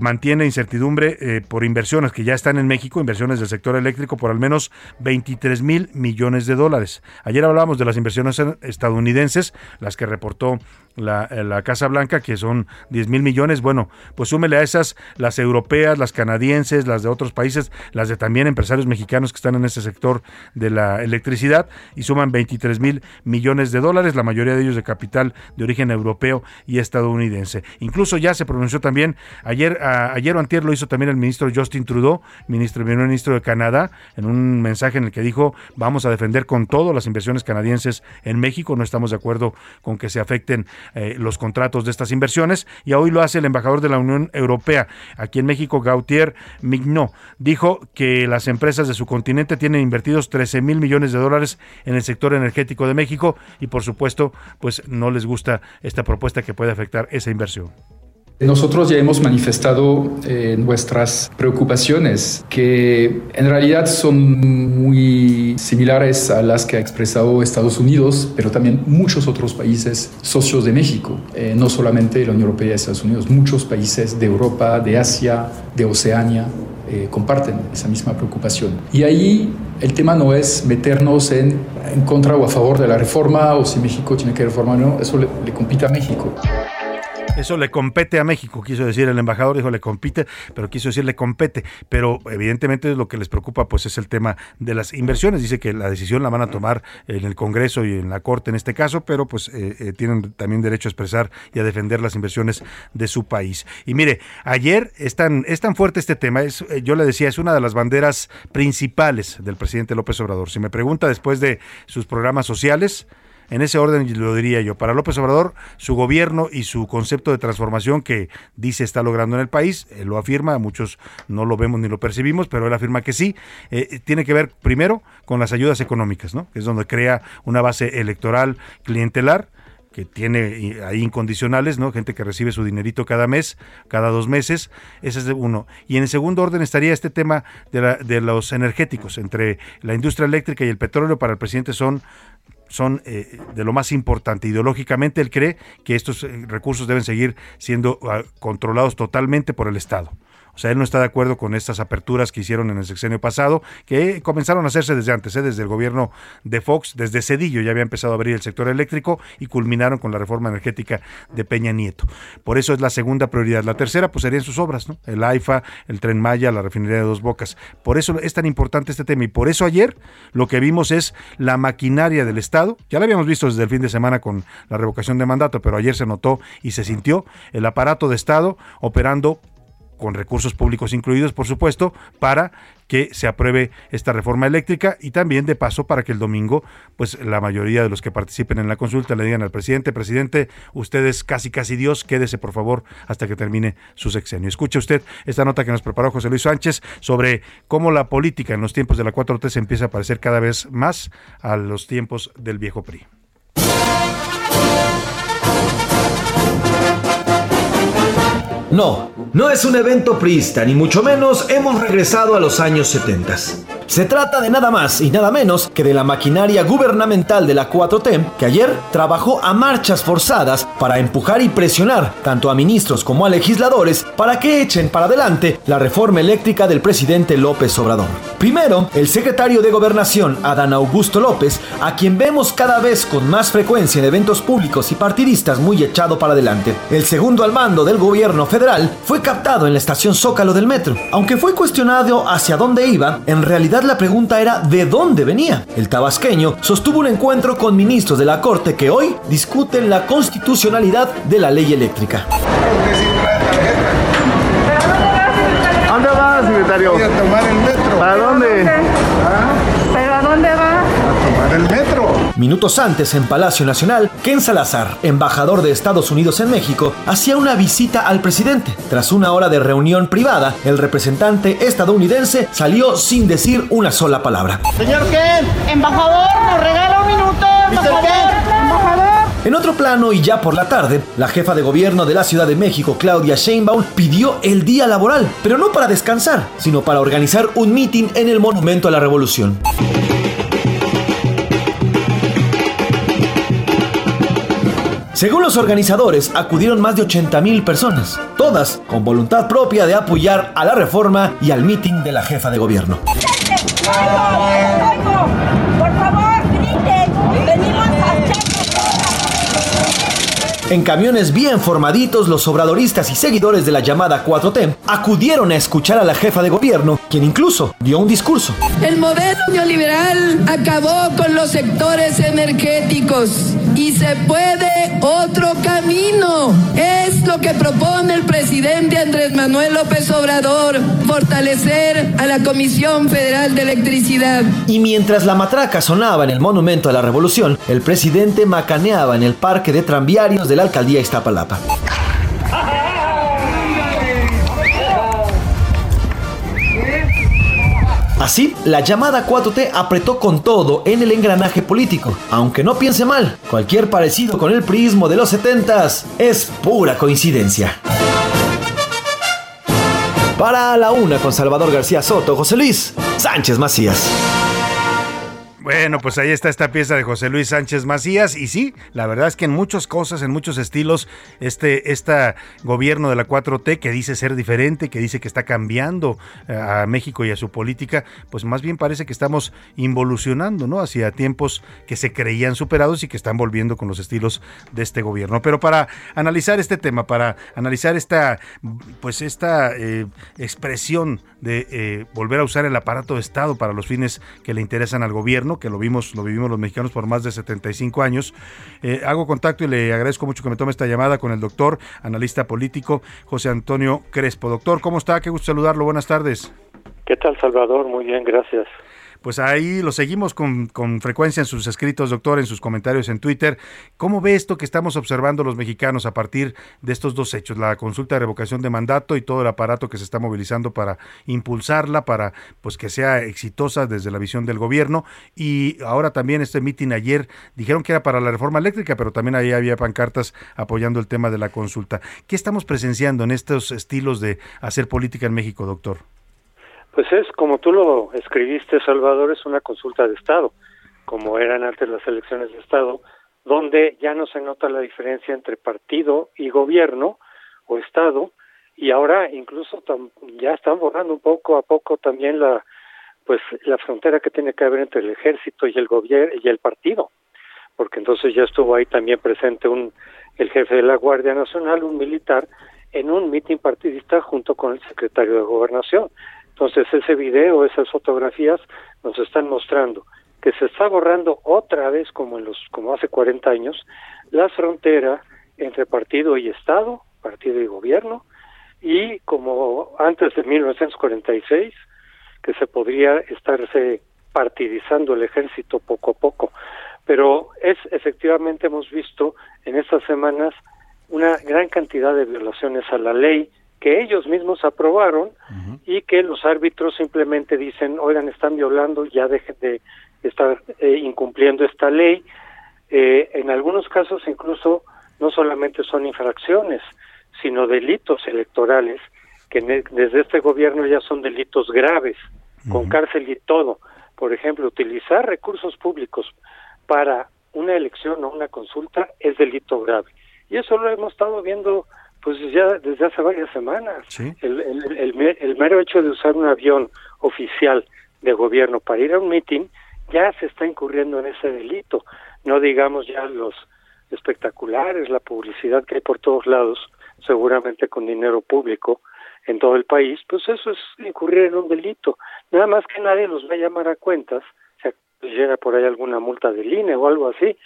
mantiene incertidumbre eh, por inversiones que ya están en México, inversiones del sector eléctrico por al menos 23 mil millones de dólares. Ayer hablábamos de las inversiones estadounidenses, las que reportó la, eh, la Casa Blanca, que son 10 mil millones. Bueno, pues súmele a esas las europeas, las canadienses, las de otros países, las de también empresarios mexicanos que están en ese sector de la electricidad y suman 23 mil millones de dólares, la mayoría de ellos de capital de origen europeo y estadounidense. Incluso ya se pronunció también ayer ayer o antier lo hizo también el ministro Justin Trudeau, ministro, primer ministro de Canadá, en un mensaje en el que dijo, vamos a defender con todo las inversiones canadienses en México, no estamos de acuerdo con que se afecten eh, los contratos de estas inversiones, y hoy lo hace el embajador de la Unión Europea, aquí en México, Gautier Mignot, dijo que las empresas de su continente tienen invertidos 13 mil millones de dólares en el sector energético de México y por supuesto, pues no les gusta esta propuesta que puede afectar esa inversión. Nosotros ya hemos manifestado eh, nuestras preocupaciones, que en realidad son muy similares a las que ha expresado Estados Unidos, pero también muchos otros países socios de México, eh, no solamente la Unión Europea y Estados Unidos, muchos países de Europa, de Asia, de Oceania, eh, comparten esa misma preocupación. Y ahí el tema no es meternos en, en, contra o a favor de la reforma o si México tiene que reformar o no, eso le, le compite a México. Eso le compete a México, quiso decir el embajador, dijo le compite, pero quiso decir le compete. Pero evidentemente lo que les preocupa pues es el tema de las inversiones. Dice que la decisión la van a tomar en el Congreso y en la Corte en este caso, pero pues eh, eh, tienen también derecho a expresar y a defender las inversiones de su país. Y mire, ayer es tan, es tan fuerte este tema, es, eh, yo le decía, es una de las banderas principales del presidente López Obrador. Si me pregunta después de sus programas sociales, en ese orden lo diría yo. Para López Obrador, su gobierno y su concepto de transformación que dice está logrando en el país, él lo afirma, muchos no lo vemos ni lo percibimos, pero él afirma que sí, eh, tiene que ver primero con las ayudas económicas, ¿no? es donde crea una base electoral clientelar que tiene ahí incondicionales, ¿no? Gente que recibe su dinerito cada mes, cada dos meses, ese es uno. Y en el segundo orden estaría este tema de los energéticos, entre la industria eléctrica y el petróleo para el presidente son son eh, de lo más importante. Ideológicamente él cree que estos eh, recursos deben seguir siendo ah, controlados totalmente por el Estado. O sea, él no está de acuerdo con estas aperturas que hicieron en el sexenio pasado, que comenzaron a hacerse desde antes, ¿eh? desde el gobierno de Fox, desde Cedillo ya había empezado a abrir el sector eléctrico y culminaron con la reforma energética de Peña Nieto. Por eso es la segunda prioridad. La tercera, pues serían sus obras, ¿no? El AIFA, el Tren Maya, la refinería de Dos Bocas. Por eso es tan importante este tema y por eso ayer lo que vimos es la maquinaria del Estado. Ya la habíamos visto desde el fin de semana con la revocación de mandato, pero ayer se notó y se sintió el aparato de Estado operando con recursos públicos incluidos, por supuesto, para que se apruebe esta reforma eléctrica y también de paso para que el domingo, pues la mayoría de los que participen en la consulta le digan al presidente, presidente, usted es casi casi Dios, quédese por favor hasta que termine su sexenio. Escuche usted esta nota que nos preparó José Luis Sánchez sobre cómo la política en los tiempos de la 4T se empieza a parecer cada vez más a los tiempos del viejo PRI. No, no es un evento priista, ni mucho menos hemos regresado a los años 70. Se trata de nada más y nada menos que de la maquinaria gubernamental de la 4T, que ayer trabajó a marchas forzadas para empujar y presionar tanto a ministros como a legisladores para que echen para adelante la reforma eléctrica del presidente López Obrador. Primero, el secretario de Gobernación, Adán Augusto López, a quien vemos cada vez con más frecuencia en eventos públicos y partidistas muy echado para adelante. El segundo al mando del gobierno federal fue captado en la estación Zócalo del metro. Aunque fue cuestionado hacia dónde iba, en realidad la pregunta era de dónde venía. El tabasqueño sostuvo un encuentro con ministros de la Corte que hoy discuten la constitucionalidad de la ley eléctrica. ¿A dónde va, secretario? Voy a tomar el metro. ¿Para dónde? ¿Pero a dónde va? A tomar el metro. Minutos antes, en Palacio Nacional, Ken Salazar, embajador de Estados Unidos en México, hacía una visita al presidente. Tras una hora de reunión privada, el representante estadounidense salió sin decir una sola palabra. Señor Ken. Embajador, nos regala un minuto. Ken. Embajador. En otro plano y ya por la tarde, la jefa de gobierno de la Ciudad de México, Claudia Sheinbaum, pidió el día laboral, pero no para descansar, sino para organizar un mitin en el Monumento a la Revolución. Según los organizadores, acudieron más de 80 mil personas, todas con voluntad propia de apoyar a la reforma y al mitin de la jefa de gobierno. En camiones bien formaditos, los obradoristas y seguidores de la llamada 4T acudieron a escuchar a la jefa de gobierno, quien incluso dio un discurso. El modelo neoliberal acabó con los sectores energéticos y se puede otro camino. Es lo que propone el presidente Andrés Manuel López Obrador, fortalecer a la Comisión Federal de Electricidad. Y mientras la matraca sonaba en el Monumento a la Revolución, el presidente macaneaba en el parque de tranviarios de la alcaldía Iztapalapa. Así, la llamada 4T apretó con todo en el engranaje político. Aunque no piense mal, cualquier parecido con el prismo de los 70s es pura coincidencia. Para la una con Salvador García Soto, José Luis Sánchez Macías. Bueno, pues ahí está esta pieza de José Luis Sánchez Macías y sí, la verdad es que en muchas cosas, en muchos estilos, este, este gobierno de la 4T que dice ser diferente, que dice que está cambiando eh, a México y a su política, pues más bien parece que estamos involucionando, ¿no? Hacia tiempos que se creían superados y que están volviendo con los estilos de este gobierno. Pero para analizar este tema, para analizar esta, pues esta eh, expresión de eh, volver a usar el aparato de Estado para los fines que le interesan al gobierno, que lo vimos, lo vivimos los mexicanos por más de 75 años. Eh, hago contacto y le agradezco mucho que me tome esta llamada con el doctor, analista político, José Antonio Crespo. Doctor, ¿cómo está? Qué gusto saludarlo. Buenas tardes. ¿Qué tal, Salvador? Muy bien, gracias. Pues ahí lo seguimos con, con, frecuencia en sus escritos, doctor, en sus comentarios en Twitter. ¿Cómo ve esto que estamos observando los mexicanos a partir de estos dos hechos? La consulta de revocación de mandato y todo el aparato que se está movilizando para impulsarla, para pues que sea exitosa desde la visión del gobierno. Y ahora también este mitin ayer dijeron que era para la reforma eléctrica, pero también ahí había pancartas apoyando el tema de la consulta. ¿Qué estamos presenciando en estos estilos de hacer política en México, doctor? Pues es, como tú lo escribiste, Salvador, es una consulta de Estado, como eran antes las elecciones de Estado, donde ya no se nota la diferencia entre partido y gobierno o Estado, y ahora incluso ya están borrando un poco a poco también la pues la frontera que tiene que haber entre el ejército y el gobierno y el partido porque entonces ya estuvo ahí también presente un el jefe de la Guardia Nacional un militar en un mitin partidista junto con el secretario de Gobernación entonces ese video esas fotografías nos están mostrando que se está borrando otra vez como en los como hace 40 años la frontera entre partido y estado partido y gobierno y como antes de 1946, que se podría estarse partidizando el ejército poco a poco. Pero es efectivamente hemos visto en estas semanas una gran cantidad de violaciones a la ley que ellos mismos aprobaron y que los árbitros simplemente dicen, oigan, están violando, ya dejen de estar eh, incumpliendo esta ley. Eh, en algunos casos incluso no solamente son infracciones, sino delitos electorales que desde este gobierno ya son delitos graves, con cárcel y todo. Por ejemplo, utilizar recursos públicos para una elección o una consulta es delito grave. Y eso lo hemos estado viendo pues ya desde hace varias semanas. El, el, el, mero hecho de usar un avión oficial de gobierno para ir a un meeting ya se está incurriendo en ese delito. No digamos ya los espectaculares, la publicidad que hay por todos lados seguramente con dinero público en todo el país, pues eso es incurrir en un delito. Nada más que nadie los va a llamar a cuentas, si llega por ahí alguna multa del INE o algo así,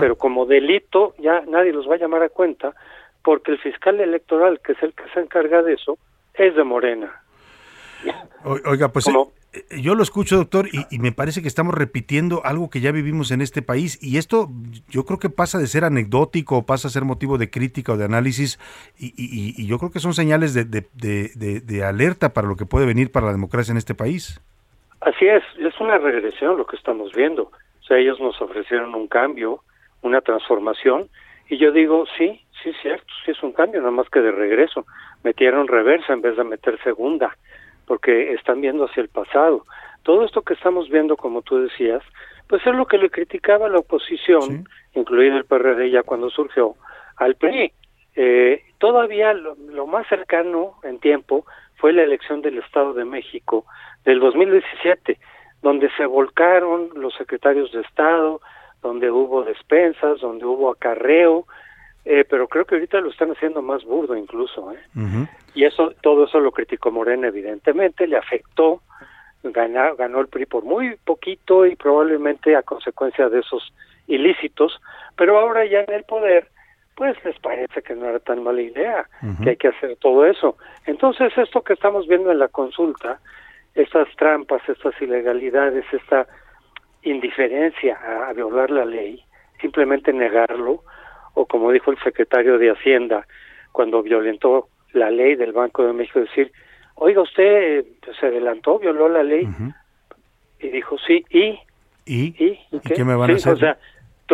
pero como delito ya nadie los va a llamar a cuenta porque el fiscal electoral, que es el que se encarga de eso, es de Morena. Oiga, pues eh, yo lo escucho, doctor, y, me parece que estamos repitiendo algo que ya vivimos en este país, y esto yo creo que pasa de ser anecdótico, pasa a ser motivo de crítica o de análisis, y, yo creo que son señales de, de, alerta para lo que puede venir para la democracia en este país. Así es, es una regresión lo que estamos viendo. O sea, ellos nos ofrecieron un cambio, una transformación, y yo digo, sí, sí cierto, sí es un cambio, nada más que de regreso. Metieron reversa en vez de meter segunda porque están viendo hacia el pasado. Todo esto que estamos viendo, como tú decías, pues es lo que le criticaba la oposición, incluido el PRD ya cuando surgió, al PRI. Eh, todavía lo, lo, más cercano en tiempo fue la elección del Estado de México del 2017, donde se volcaron los secretarios de Estado, donde hubo despensas, donde hubo acarreo, eh, pero creo que ahorita lo están haciendo más burdo incluso. ¿eh? Y eso, todo eso lo criticó Morena, evidentemente, le afectó, ganó, ganó el PRI por muy poquito y probablemente a consecuencia de esos ilícitos, pero ahora ya en el poder, pues les parece que no era tan mala idea, que hay que hacer todo eso. Entonces, esto que estamos viendo en la consulta, estas trampas, estas ilegalidades, esta indiferencia a violar la ley, simplemente negarlo, o como dijo el secretario de Hacienda cuando violentó la ley del Banco de México, decir, oiga, usted pues, se adelantó, violó la ley, y dijo, sí, ¿y? ¿Y? ¿Y, qué? me van a hacer?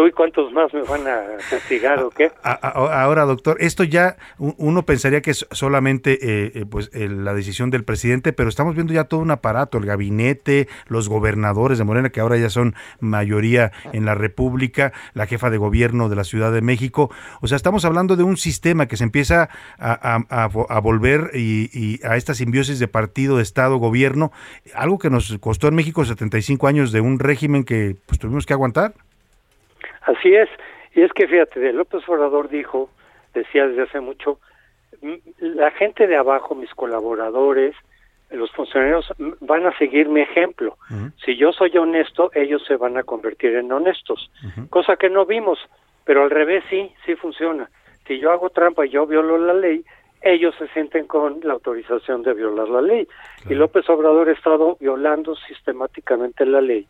Y cuántos más me van a castigar o qué? Ahora, doctor, esto ya uno pensaría que es solamente eh, eh, pues la decisión del presidente, pero estamos viendo ya todo un aparato, el gabinete, los gobernadores de Morena, que ahora ya son mayoría en la República, la jefa de gobierno de la Ciudad de México. O sea, estamos hablando de un sistema que se empieza a, volver y, a esta simbiosis de partido, de Estado, gobierno, algo que nos costó en México 75 años de un régimen que pues tuvimos que aguantar. Así es, y es que fíjate, López Obrador dijo, decía desde hace mucho, la gente de abajo, mis colaboradores, los funcionarios van a seguir mi ejemplo. Si yo soy honesto, ellos se van a convertir en honestos, cosa que no vimos, pero al revés sí, sí funciona. Si yo hago trampa y yo violo la ley, ellos se sienten con la autorización de violar la ley. Y López Obrador ha estado violando sistemáticamente la ley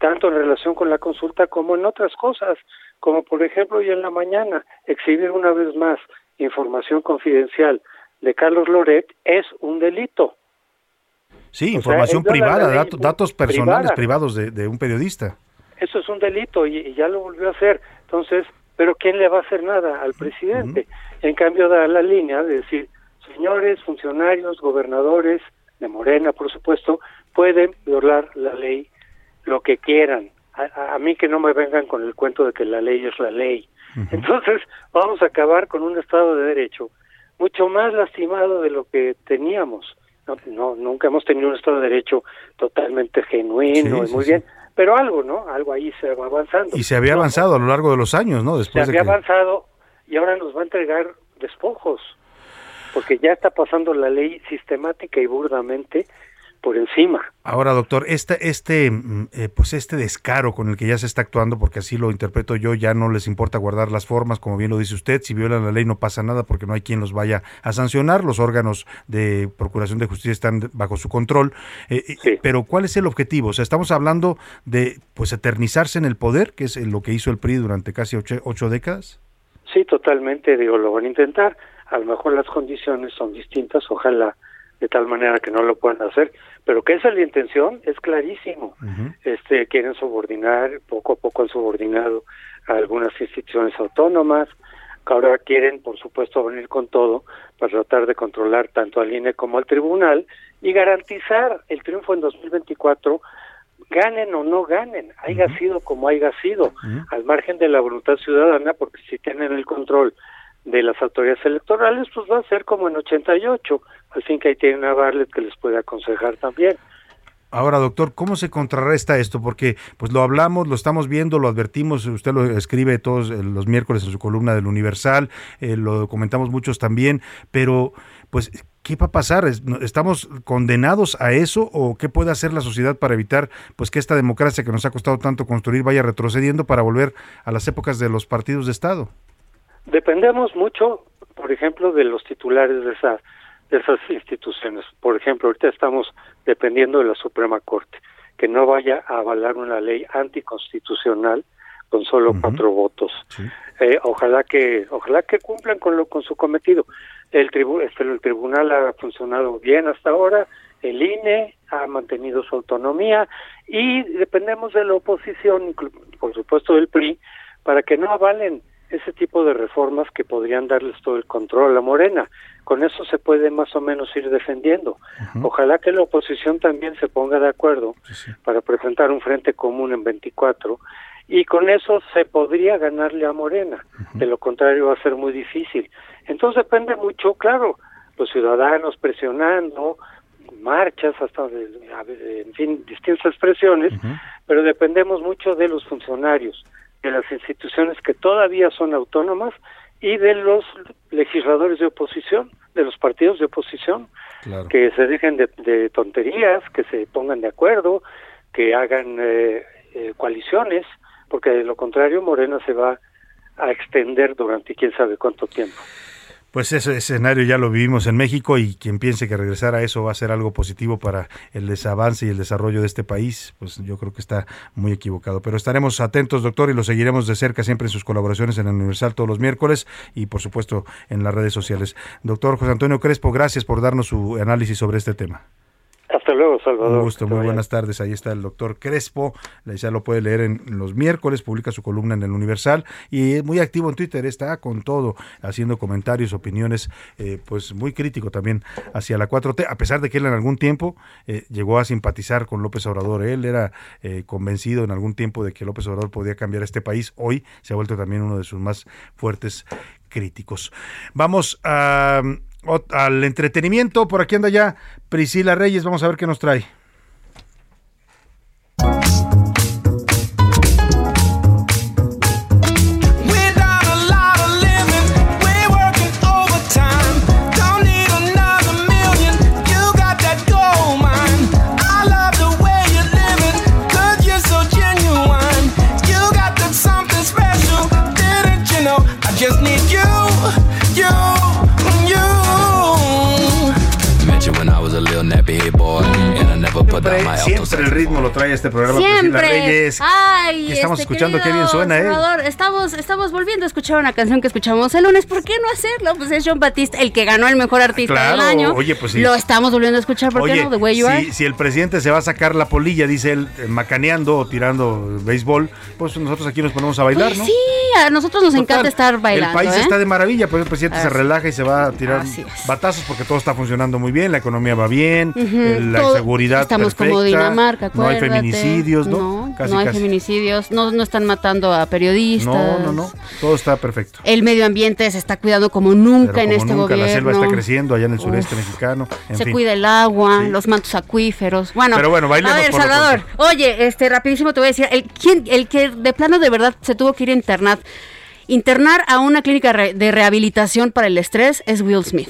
tanto en relación con la consulta como en otras cosas, como por ejemplo hoy en la mañana exhibir una vez más información confidencial de Carlos Loret es un delito. Sí, información privada, datos personales privados de, un periodista. Eso es un delito y, ya lo volvió a hacer. Entonces, pero ¿quién le va a hacer nada al presidente? En cambio, da la línea de decir, señores funcionarios, gobernadores de Morena, por supuesto, pueden violar la ley lo que quieran. A, mí que no me vengan con el cuento de que la ley es la ley. Entonces, vamos a acabar con un Estado de Derecho mucho más lastimado de lo que teníamos. No, no nunca hemos tenido un Estado de Derecho totalmente genuino Sí, y muy sí, bien, pero algo, ¿no? Algo ahí se va avanzando. Y se había No, avanzado a lo largo de los años, ¿no? se Después de había que... avanzado y ahora nos va a entregar despojos, porque ya está pasando la ley sistemática y burdamente por encima. Ahora, doctor, este, este, mm, eh, pues este descaro con el que ya se está actuando, porque así lo interpreto yo, ya no les importa guardar las formas, como bien lo dice usted, si violan la ley no pasa nada porque no hay quien los vaya a sancionar, los órganos de procuración de justicia están bajo su control, eh, eh, pero ¿cuál es el objetivo? O sea, estamos hablando de, pues, eternizarse en el poder, que es lo que hizo el PRI durante casi ocho, ocho décadas. Sí, totalmente, digo, lo van a intentar. A lo mejor las condiciones son distintas, ojalá de tal manera que no lo puedan hacer, pero que esa es la intención, es clarísimo. Este quieren subordinar, poco a poco han subordinado a algunas instituciones autónomas, que ahora quieren, por supuesto, venir con todo para tratar de controlar tanto al INE como al tribunal y garantizar el triunfo en 2024 ganen o no ganen, haya sido como haya sido, al margen de la voluntad ciudadana, porque si tienen el control de las autoridades electorales, pues va a ser como en 88, al fin que ahí tienen a Bartlett que les puede aconsejar también. Ahora, doctor, ¿cómo se contrarresta esto? Porque pues lo hablamos, lo estamos viendo, lo advertimos, usted lo escribe todos eh, los miércoles en su columna del Universal, eh, lo comentamos muchos también, pero pues ¿qué va a pasar? ¿Es- no- ¿Estamos condenados a eso o qué puede hacer la sociedad para evitar pues que esta democracia que nos ha costado tanto construir vaya retrocediendo para volver a las épocas de los partidos de Estado? Dependemos mucho, por ejemplo, de los titulares de, esa, de esas instituciones. Por ejemplo, ahorita estamos dependiendo de la Suprema Corte, que no vaya a avalar una ley anticonstitucional con solo cuatro votos. Eh, ojalá que ojalá que cumplan con lo con su cometido. El, tribu, este, el tribunal ha funcionado bien hasta ahora, el INE ha mantenido su autonomía y dependemos de la oposición, por supuesto del PRI, para que no avalen ese tipo de reformas que podrían darles todo el control a Morena. Con eso se puede más o menos ir defendiendo. Ojalá que la oposición también se ponga de acuerdo para presentar un frente común en 24 y con eso se podría ganarle a Morena. De lo contrario va a ser muy difícil. Entonces depende mucho, claro, los ciudadanos presionando, marchas, hasta, en fin, distintas expresiones, pero dependemos mucho de los funcionarios, de las instituciones que todavía son autónomas y de los legisladores de oposición, de los partidos de oposición, que se dejen de, de tonterías, que se pongan de acuerdo, que hagan eh, eh, coaliciones, porque de lo contrario Morena se va a extender durante quién sabe cuánto tiempo. Pues ese escenario ya lo vivimos en México y quien piense que regresar a eso va a ser algo positivo para el desavance y el desarrollo de este país, pues yo creo que está muy equivocado. Pero estaremos atentos, doctor, y lo seguiremos de cerca siempre en sus colaboraciones en el Universal todos los miércoles y por supuesto en las redes sociales. Doctor José Antonio Crespo, gracias por darnos su análisis sobre este tema. Hasta luego, Salvador. Un gusto, muy buenas tardes. Ahí está el doctor Crespo. Ya lo puede leer en los miércoles, publica su columna en el Universal y es muy activo en Twitter. Está con todo, haciendo comentarios, opiniones, eh, pues muy crítico también hacia la 4T, a pesar de que él en algún tiempo eh, llegó a simpatizar con López Obrador. Él era eh, convencido en algún tiempo de que López Obrador podía cambiar este país. Hoy se ha vuelto también uno de sus más fuertes críticos. Vamos a, al entretenimiento. Por aquí anda ya Priscila Reyes. Vamos a ver qué nos trae. Trae este programa. Siempre. Priscila Reyes. Ay, Que estamos este, escuchando, qué bien suena, ¿eh? Salvador, Estamos, estamos volviendo a escuchar una canción que escuchamos el lunes. ¿Por qué no hacerlo? Pues es John Batiste, el que ganó el mejor artista Claro, del año. oye, pues sí. Lo estamos volviendo a escuchar. ¿Por qué no? The Way You Are. si, el presidente se va a sacar la polilla, dice él, eh, macaneando o tirando béisbol, pues nosotros aquí nos ponemos a bailar, Pues ¿no? sí, a nosotros nos Total, encanta estar bailando. El país ¿eh? está de maravilla, pues el presidente se relaja y se va a tirar batazos porque todo está funcionando muy bien, la economía va bien, Ujú, el- la todo- seguridad Estamos perfecta, como Dinamarca, no hay feminicidios, ¿no? No, Casi, no hay casi. feminicidios, no, no están matando a periodistas. No, no, no, todo está perfecto. El medio ambiente se está cuidando como nunca en este nunca, gobierno. la selva está creciendo allá en el Uf. sureste mexicano. en se fin. cuida el agua, los mantos acuíferos. Bueno, Pero bueno, a ver, Salvador, oye, este rapidísimo te voy a decir, el, ¿quién, el que de plano de verdad se tuvo que ir a internar, internar a una clínica de rehabilitación para el estrés es Will Smith.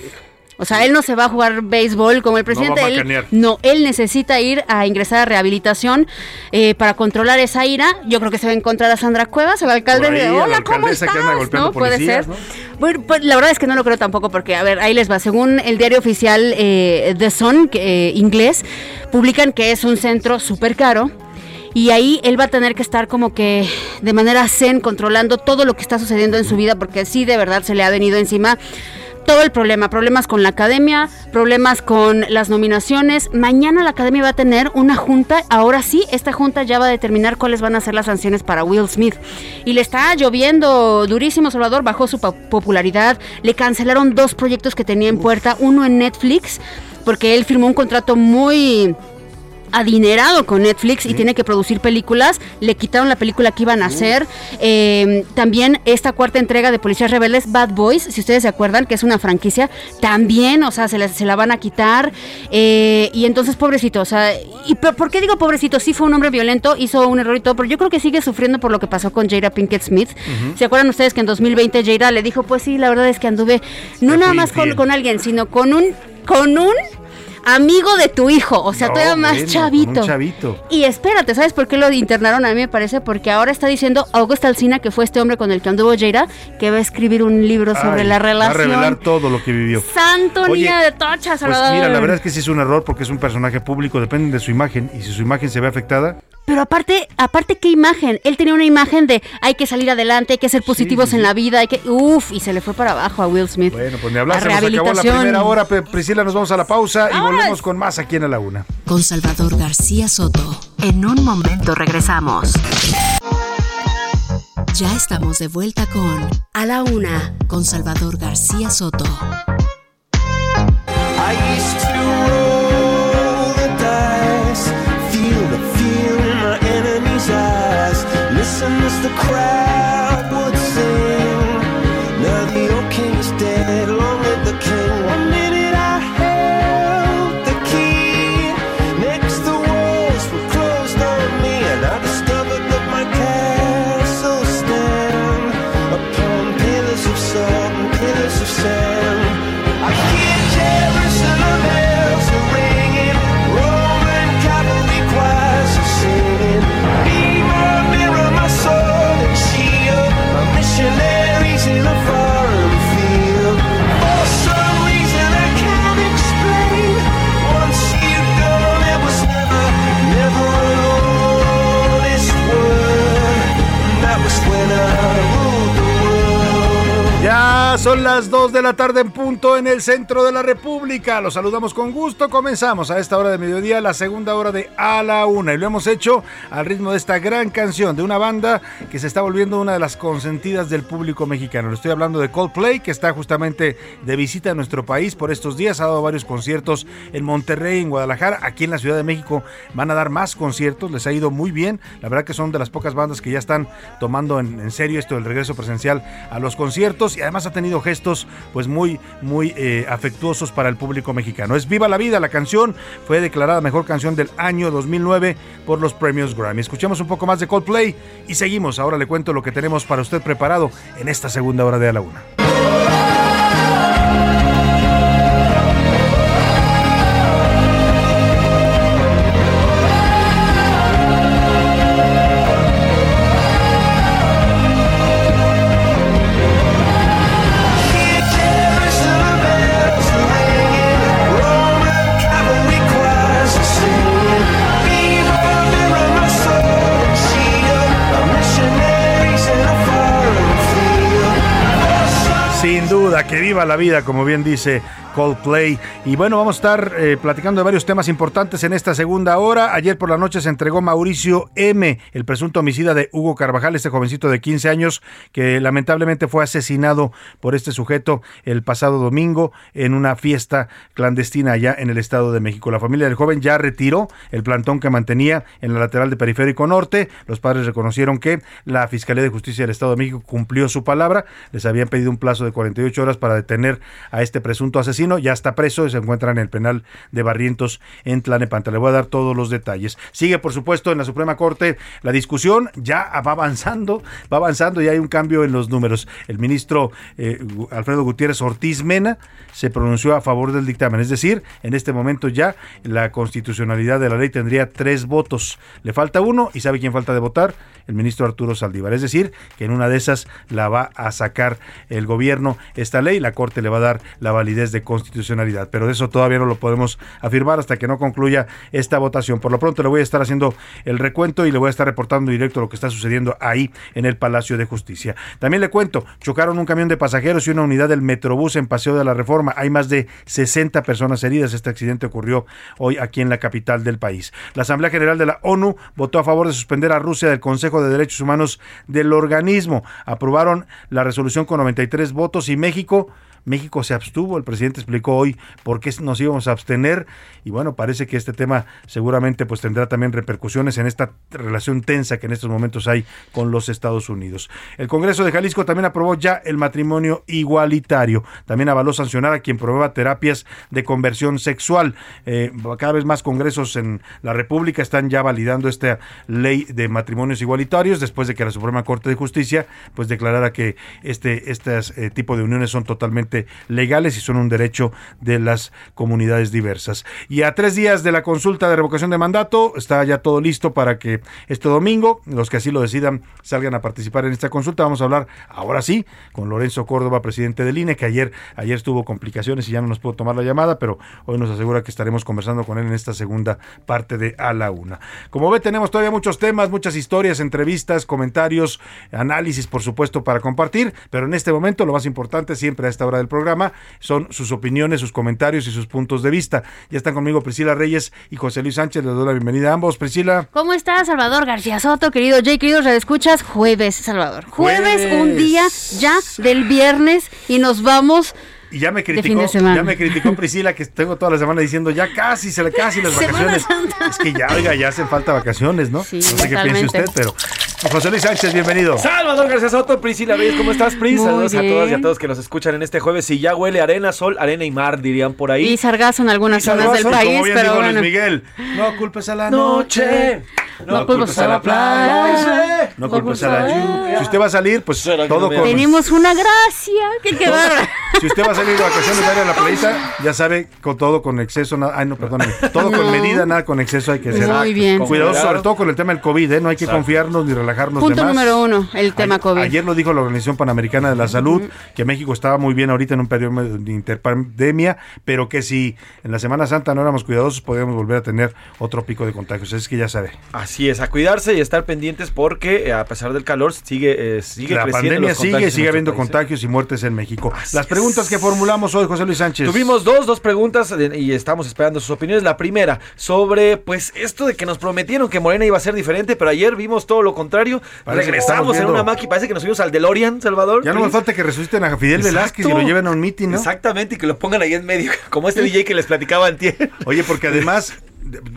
O sea, él no se va a jugar béisbol como el presidente. va a él, no, él necesita ir a ingresar a rehabilitación eh, para controlar esa ira. Yo creo que se va a encontrar a Sandra Cuevas, el alcalde. Ahí, de, Hola, ¿cómo estás? ¿No? Puede policías, ser. ¿no? Bueno, pues la verdad es que no lo creo tampoco porque, a ver, ahí les va. Según el diario oficial eh, The Sun, eh, inglés, publican que es un centro súper caro. Y ahí él va a tener que estar como que de manera zen controlando todo lo que está sucediendo en su vida porque sí de verdad se le ha venido encima todo el problema, problemas con la academia, problemas con las nominaciones. Mañana la academia va a tener una junta, ahora sí, esta junta ya va a determinar cuáles van a ser las sanciones para Will Smith. Y le está lloviendo durísimo, Salvador, bajó su po- popularidad, le cancelaron dos proyectos que tenía en puerta, uno en Netflix, porque él firmó un contrato muy adinerado con Netflix y tiene que producir películas. Le quitaron la película que iban a hacer. Eh, también esta cuarta entrega de Policías Rebeldes, Bad Boys, si ustedes se acuerdan, que es una franquicia, también, o sea, se, la- se la van a quitar. Eh, y entonces, pobrecito, o sea, ¿y por, por qué digo pobrecito? Sí fue un hombre violento, hizo un error y todo, pero yo creo que sigue sufriendo por lo que pasó con Jada Pinkett Smith. ¿Se acuerdan ustedes que en 2020 Jada le dijo, pues sí, la verdad es que anduve no nada más con, con alguien, sino con un, con un amigo de tu hijo, o sea, No, todavía más bueno, chavito. un chavito. Y espérate, ¿sabes por qué lo internaron? A mí me parece porque ahora está diciendo Augusto Alsina, que fue este hombre con el que anduvo Jaira, que va a escribir un libro sobre Ay, la Va a revelar relación. todo lo que vivió. Santo Oye, de tocha, Pues Salvador. mira, la verdad es que sí es un error porque es un personaje público, depende de su imagen y si su imagen se ve afectada, Pero aparte, aparte qué imagen. Él tenía una imagen de hay que salir adelante, hay que ser positivos en la vida, hay que uf y se le fue para abajo a Will Smith. bueno, pues ni hablar, se nos acabó la primera hora, Priscila, nos vamos a la pausa y volvemos con más aquí en A la Una. Con Salvador García Soto. En un momento regresamos. Ya estamos de vuelta con A la Una con Salvador García Soto. Son las 2 de la tarde en punto en el centro de la República. Los saludamos con gusto. Comenzamos a esta hora de mediodía, la segunda hora de A la Una. Y lo hemos hecho al ritmo de esta gran canción de una banda que se está volviendo una de las consentidas del público mexicano. Le estoy hablando de Coldplay, que está justamente de visita a nuestro país por estos días. Ha dado varios conciertos en Monterrey, en Guadalajara. Aquí en la Ciudad de México van a dar más conciertos. Les ha ido muy bien. La verdad que son de las pocas bandas que ya están tomando en, en serio esto del regreso presencial a los conciertos y además ha tenido gestos pues muy muy eh, afectuosos para el público mexicano. Es Viva la Vida, la canción fue declarada mejor canción del año 2009 por los premios Grammy. Escuchamos un poco más de Coldplay y seguimos. Ahora le cuento lo que tenemos para usted preparado en esta segunda hora de A la Una. Que viva la vida, como bien dice Coldplay. Y bueno, vamos a estar eh, platicando de varios temas importantes en esta segunda hora. Ayer por la noche se entregó Mauricio M., el presunto homicida de Hugo Carvajal, este jovencito de 15 años, que lamentablemente fue asesinado por este sujeto el pasado domingo en una fiesta clandestina allá en el Estado de México. La familia del joven ya retiró el plantón que mantenía en la lateral de Periférico Norte. Los padres reconocieron que la Fiscalía de Justicia del Estado de México cumplió su palabra. Les habían pedido un plazo de 48 horas para detener a este presunto asesino. Ya está preso y se encuentra en el penal de Barrientos en Tlanepantla. Le voy a dar todos los detalles. Sigue, por supuesto, en la Suprema Corte la discusión. Ya va avanzando, va avanzando y hay un cambio en los números. El ministro eh, Alfredo Gutiérrez Ortiz Mena se pronunció a favor del dictamen. Es decir, en este momento ya la constitucionalidad de la ley tendría tres votos. Le falta uno y ¿sabe quién falta de votar? El ministro Arturo Saldívar. Es decir, que en una de esas la va a sacar el gobierno esta ley. La Corte le va a dar la validez de constitucionalidad. Pero de eso todavía no lo podemos afirmar hasta que no concluya esta votación. Por lo pronto le voy a estar haciendo el recuento y le voy a estar reportando directo lo que está sucediendo ahí en el Palacio de Justicia. También le cuento, chocaron un camión de pasajeros y una unidad del Metrobús en Paseo de la Reforma. Hay más de 60 personas heridas. Este accidente ocurrió hoy aquí en la capital del país. La Asamblea General de la ONU votó a favor de suspender a Rusia del Consejo de Derechos Humanos del organismo. Aprobaron la resolución con 93 votos y México México se abstuvo, el presidente explicó hoy por qué nos íbamos a abstener y bueno, parece que este tema seguramente pues tendrá también repercusiones en esta relación tensa que en estos momentos hay con los Estados Unidos. El Congreso de Jalisco también aprobó ya el matrimonio igualitario, también avaló sancionar a quien prueba terapias de conversión sexual. Eh, cada vez más congresos en la República están ya validando esta ley de matrimonios igualitarios después de que la Suprema Corte de Justicia pues declarara que este, este tipo de uniones son totalmente legales y son un derecho de las comunidades diversas. Y a tres días de la consulta de revocación de mandato, está ya todo listo para que este domingo, los que así lo decidan, salgan a participar en esta consulta. Vamos a hablar ahora sí con Lorenzo Córdoba, presidente del INE, que ayer, ayer tuvo complicaciones y ya no nos pudo tomar la llamada, pero hoy nos asegura que estaremos conversando con él en esta segunda parte de A la Una. Como ve, tenemos todavía muchos temas, muchas historias, entrevistas, comentarios, análisis, por supuesto, para compartir, pero en este momento lo más importante siempre a esta hora del programa son sus opiniones, sus comentarios y sus puntos de vista. Ya están conmigo Priscila Reyes y José Luis Sánchez. Les doy la bienvenida a ambos. Priscila. ¿Cómo estás, Salvador García Soto, querido Jay, queridos escuchas Jueves, Salvador. Jueves, Jueves. un día ya del viernes y nos vamos Y ya me criticó, ya me criticó Priscila que tengo toda la semana diciendo ya casi, se le casi las vacaciones. Es que ya, oiga, ya hacen falta vacaciones, ¿no? Sí, no sé qué piense usted, pero José Luis Sánchez, bienvenido. Salvador García Soto, Priscila Reyes, ¿cómo estás, Pris? Muy Saludos a todas y a todos que nos escuchan en este jueves. Y ya huele arena, sol, arena y mar, dirían por ahí. y sargazo en algunas zonas del Como país, bien pero dijo Luis bueno. Miguel, no culpes a la Noche, noche, no culpes a la playa, no culpes a la lluvia. Si usted va a salir, pues todo con... Tenemos una gracia, que qué bárbaro. Si usted va a salir de vacaciones a la playita, ya sabe, con todo con exceso, nada, ay no, perdóneme, todo con No. medida, nada con exceso hay que ser. Muy bien. Cuidadoso, Claro. sobre todo con el tema del COVID, ¿eh? no hay que Exacto. confiarnos ni relajarnos Punto de más. número uno, el tema Ayer- COVID. Ayer lo dijo la Organización Panamericana de la Salud, que México estaba muy bien ahorita en un periodo de interpandemia, pero que si en la Semana Santa no éramos cuidadosos, podríamos volver a tener otro pico de contagios. Es que ya sabe. Así es, a cuidarse y estar pendientes porque eh, a pesar del calor sigue, eh, sigue la creciendo pandemia los sigue, sigue habiendo país, ¿eh? contagios y muertes en México. Así Las preguntas es. que formulamos hoy, José Luis Sánchez. Tuvimos dos, dos preguntas y estamos esperando sus opiniones. La primera, sobre pues esto de que nos prometieron que Morena iba a ser diferente, pero ayer vimos todo lo contrario. Parece Regresamos en una máquina, parece que nos subimos al DeLorean, Salvador. Ya no Pris. falta que resuciten a Fidel Exacto. Velázquez y lo lleven a un mitin, ¿no? Exactamente, y que lo pongan ahí en medio, como este DJ que les platicaba antier. Oye, porque además de-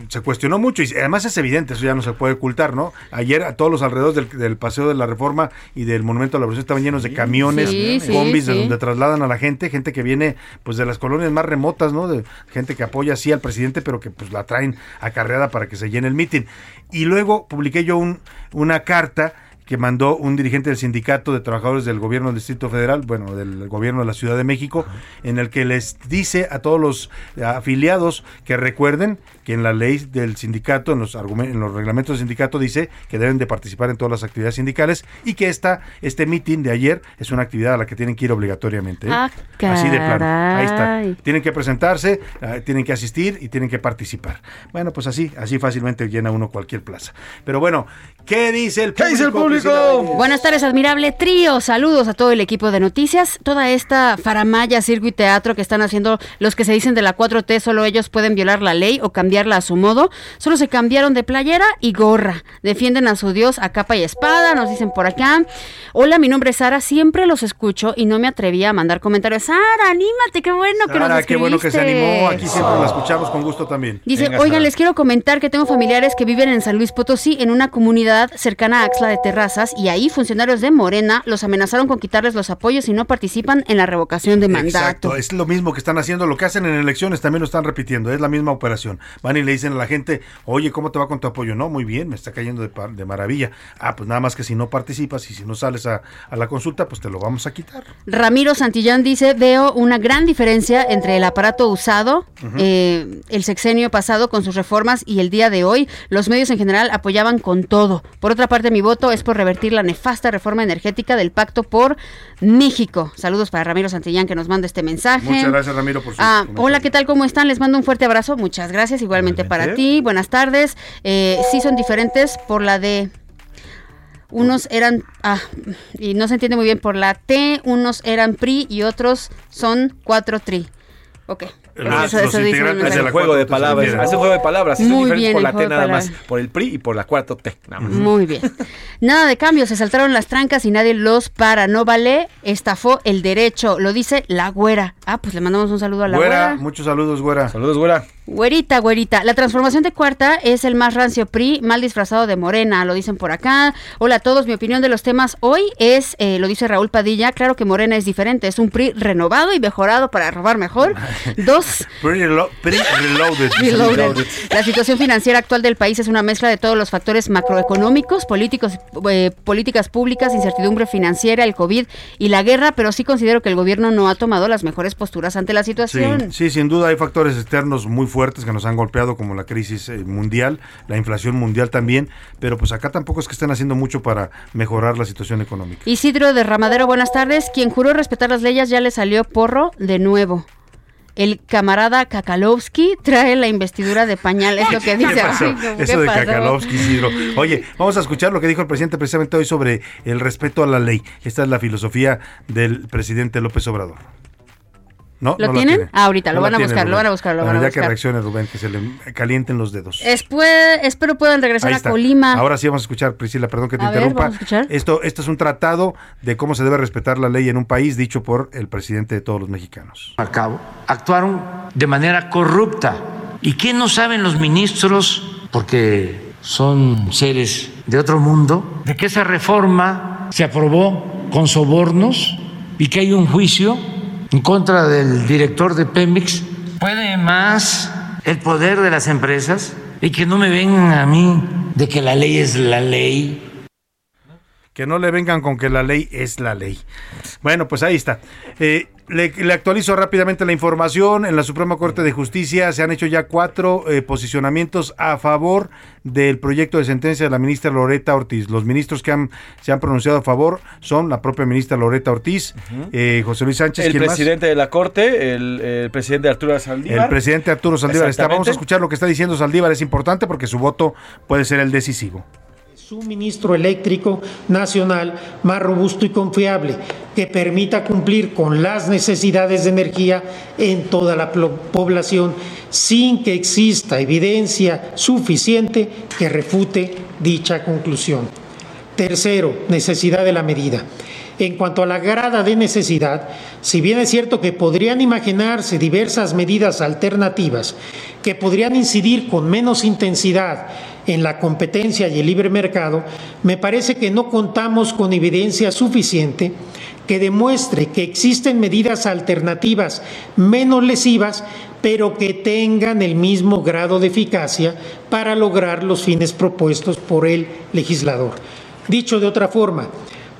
se cuestionó mucho y además es evidente, eso ya no se puede ocultar, ¿no? Ayer a todos los alrededores del, del Paseo de la Reforma y del Monumento a la Revolución estaban llenos de camiones, Sí, sí, de sí. donde trasladan a la gente, gente que viene pues de las colonias más remotas, ¿no? De gente que apoya así al presidente, pero que pues la traen acarreada para que se llene el mitin. Y luego publiqué yo un, una carta que mandó un dirigente del sindicato de trabajadores del gobierno del Distrito Federal, bueno, del gobierno de la Ciudad de México, en el que les dice a todos los afiliados que recuerden que en la ley del sindicato, en los, en los reglamentos del sindicato dice que deben de participar en todas las actividades sindicales y que esta, este meeting de ayer es una actividad a la que tienen que ir obligatoriamente. ¿eh? Ah, Así de plano. Ahí está. Tienen que presentarse, eh, tienen que asistir y tienen que participar. Bueno, pues así, así fácilmente llena uno cualquier plaza. Pero bueno, ¿qué dice el público? dice el público? Buenas tardes, admirable trío. Saludos a todo el equipo de noticias. Toda esta faramaya, circo y teatro que están haciendo los que se dicen de la 4T, solo ellos pueden violar la ley o cambiarla a su modo. Solo se cambiaron de playera y gorra. Defienden a su Dios a capa y espada, nos dicen por acá. Hola, mi nombre es Sara. Siempre los escucho y no me atrevía a mandar comentarios. Sara, anímate, qué bueno que nos Sara, qué bueno que se escribiste. animó. Aquí siempre la escuchamos con gusto también. Dice, Venga, oigan, Sara. les quiero comentar que tengo familiares que viven en San Luis Potosí, en una comunidad cercana a Axla de Terrazas, y ahí funcionarios de Morena los amenazaron con quitarles los apoyos si no participan en la revocación de mandato. Exacto, es lo mismo que están haciendo, lo que hacen en elecciones también lo están repitiendo, es la misma operación. Van y le dicen a la gente, oye, ¿cómo te va con tu apoyo? No, muy bien, me está cayendo de, de maravilla. Ah, pues nada más que si no participas y si no sales a, a la consulta, pues te lo vamos a quitar. Ramiro Santillán dice, veo una gran diferencia entre el aparato usado, eh, el sexenio pasado con sus reformas y el día de hoy. Los medios en general apoyaban con todo. Por otra parte, mi voto es por revertir la nefasta reforma energética del Pacto por México. Saludos para Ramiro Santillán que nos manda este mensaje. Muchas gracias, Ramiro, por su Ah, hola, ¿qué tal? ¿Cómo están? Les mando un fuerte abrazo. Muchas gracias. Igualmente para ti. Buenas tardes. Eh, sí son diferentes por la de... Unos eran, ah, y no se entiende muy bien por la T, unos eran PRI y otros son 4 TRI. Ok. Ah, Eso- dice un del juego de palabras. Hace juego de palabras. sí son Muy diferentes bien, por el la T nada más. Por el PRI y por la cuarta T. nada más. Muy bien. Nada de cambio, se saltaron las trancas y nadie los para. No vale, estafó el derecho. Lo dice la güera. Ah, pues le mandamos un saludo a la Güera, güera. muchos saludos, güera. Saludos, güera. Güerita, güerita. La transformación de cuarta es el más rancio PRI, mal disfrazado de morena, lo dicen por acá. Hola a todos, mi opinión de los temas hoy es, eh, lo dice Raúl Padilla, claro que morena es diferente, es un PRI renovado y mejorado para robar mejor. Dos, pretty reloaded. Reloaded. La situación financiera actual del país es una mezcla de todos los factores macroeconómicos, políticos, eh, políticas públicas, incertidumbre financiera, el COVID y la guerra, pero sí considero que el gobierno no ha tomado las mejores posturas ante la Sí, situación. sí, sin duda hay factores externos muy fuertes que nos han golpeado, como la crisis eh, mundial, la inflación mundial también, pero pues acá tampoco es que estén haciendo mucho para mejorar la situación económica. Isidro de Ramadero, buenas tardes. Quien juró respetar las leyes ya le salió porro de nuevo. El camarada Kakalowski trae la investidura de pañal, es lo que ¿Qué dice. pasó? Ay, ¿qué Eso de pasó? Kakalovsky, Isidro. Oye, vamos a escuchar lo que dijo el presidente precisamente hoy sobre el respeto a la ley. Esta es la filosofía del presidente López Obrador. ¿No? ¿Lo no tienen? tiene. Ah, ahorita, lo la van a tiene, buscar, lo van a buscar, lo Bueno, van a ya buscar. que reaccione Rubén, que se le calienten los dedos. Espué- espero puedan regresar a. Colima. Ahora sí vamos a escuchar, Priscila, perdón que te A ver, interrumpa. vamos a escuchar. Esto, esto es un tratado de cómo se debe respetar la ley en un país, dicho por el presidente de todos los mexicanos. a cabo, actuaron de manera corrupta. ¿Y qué no saben los ministros? Porque son seres de otro mundo, de que esa reforma se aprobó con sobornos y que hay un juicio en contra del director de Pemex. ¿Puede más el poder de las empresas? Y que no me vengan a mí de que la ley es la ley. Que no le vengan con que la ley es la ley. Bueno, pues ahí está. Eh, le, le actualizo rápidamente la información. En la Suprema Corte de Justicia se han hecho ya cuatro eh, posicionamientos a favor del proyecto de sentencia de la ministra Loreta Ortiz. Los ministros que han, se han pronunciado a favor son la propia ministra Loreta Ortiz, eh, José Luis Sánchez, El presidente de la Corte, el, el presidente Arturo Saldívar. El presidente Arturo Saldívar está. Vamos a escuchar lo que está diciendo Saldívar. Es importante porque su voto puede ser el decisivo. Suministro eléctrico nacional más robusto y confiable que permita cumplir con las necesidades de energía en toda la población sin que exista evidencia suficiente que refute dicha conclusión. Tercero, necesidad de la medida. En cuanto a la grada de necesidad, si bien es cierto que podrían imaginarse diversas medidas alternativas que podrían incidir con menos intensidad en la competencia y el libre mercado, me parece que no contamos con evidencia suficiente que demuestre que existen medidas alternativas menos lesivas, pero que tengan el mismo grado de eficacia para lograr los fines propuestos por el legislador. Dicho de otra forma,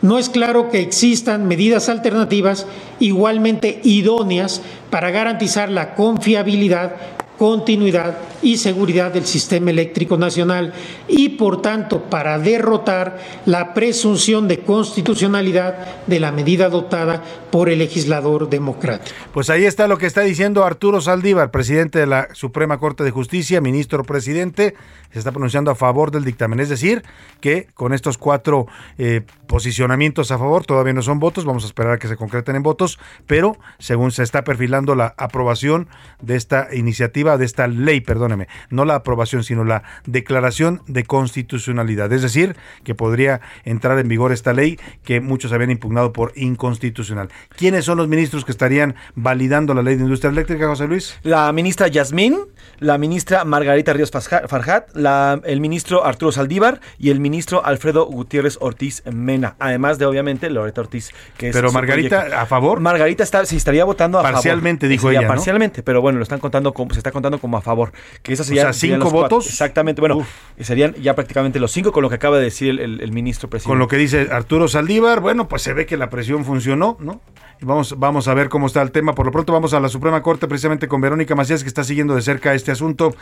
no es claro que existan medidas alternativas igualmente idóneas para garantizar la confiabilidad, continuidad y seguridad del sistema eléctrico nacional y, por tanto, para derrotar la presunción de constitucionalidad de la medida adoptada por el legislador democrático. Pues ahí está lo que está diciendo Arturo Saldívar, presidente de la Suprema Corte de Justicia, ministro presidente, se está pronunciando a favor del dictamen. Es decir, que con estos cuatro eh, posicionamientos a favor, todavía no son votos, vamos a esperar a que se concreten en votos, pero según se está perfilando la aprobación de esta iniciativa, de esta ley, perdóneme, no la aprobación, sino la declaración de constitucionalidad. Es decir, que podría entrar en vigor esta ley que muchos habían impugnado por inconstitucional. ¿Quiénes son los ministros que estarían validando la ley de industria eléctrica, José Luis? La ministra Yasmín, la ministra Margarita Ríos Farjat, la- el ministro Arturo Saldívar y el ministro Alfredo Gutiérrez Ortiz Mena. Además de, obviamente, Loreta Ortiz, que es Pero Margarita. ¿a favor? Margarita está, sí, estaría votando a Parcialmente, favor. dijo Sería ella. Parcialmente, pero bueno, lo están contando como, se está contando como a favor. Que esas O serían- serían ¿cinco cuatro. votos? Exactamente, bueno, serían ya prácticamente los cinco con lo que acaba de decir el, el- el ministro presidente. Con lo que dice Arturo Saldívar, bueno, pues se ve que la presión funcionó, ¿no? Y vamos, vamos a ver cómo está el tema. Por lo pronto vamos a la Suprema Corte precisamente con Verónica Macías, que está siguiendo de cerca este asunto.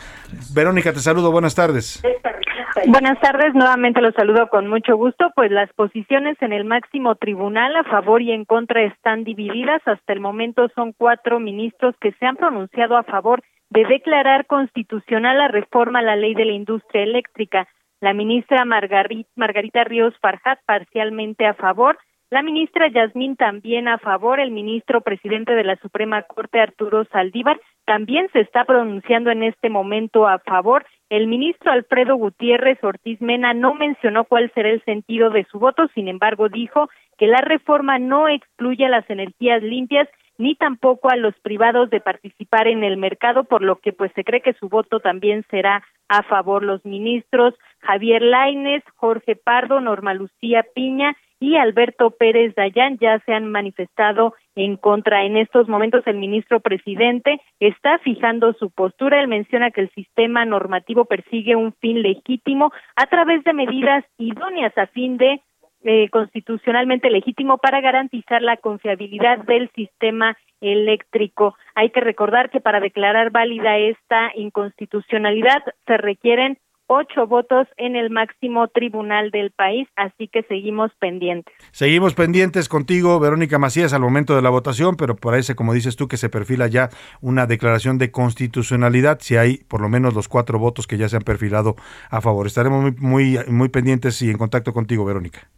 Verónica, te saludo, buenas tardes. Buenas tardes, nuevamente los saludo con mucho gusto, pues las posiciones en el máximo tribunal a favor y en contra están divididas. Hasta el momento son cuatro ministros que se han pronunciado a favor de declarar constitucional la reforma a la ley de la industria eléctrica. La ministra Margarit- Margarita Ríos Farjat parcialmente a favor, la ministra Yasmín también a favor, el ministro presidente de la Suprema Corte Arturo Saldívar también se está pronunciando en este momento a favor. El ministro Alfredo Gutiérrez Ortiz Mena no mencionó cuál será el sentido de su voto, sin embargo dijo que la reforma no excluye las energías limpias ni tampoco a los privados de participar en el mercado, por lo que pues se cree que su voto también será a favor. Los ministros Javier Laines, Jorge Pardo, Norma Lucía Piña y Alberto Pérez Dayán ya se han manifestado en contra. En estos momentos el ministro presidente está fijando su postura. Él menciona que el sistema normativo persigue un fin legítimo a través de medidas idóneas a fin de eh, constitucionalmente legítimo para garantizar la confiabilidad del sistema eléctrico. Hay que recordar que para declarar válida esta inconstitucionalidad se requieren ocho votos en el máximo tribunal del país, así que seguimos pendientes. Seguimos pendientes contigo, Verónica Macías, al momento de la votación, pero parece, como dices tú, que se perfila ya una declaración de constitucionalidad, si hay por lo menos los cuatro votos que ya se han perfilado a favor. Estaremos muy, muy, muy pendientes y en contacto contigo, Verónica.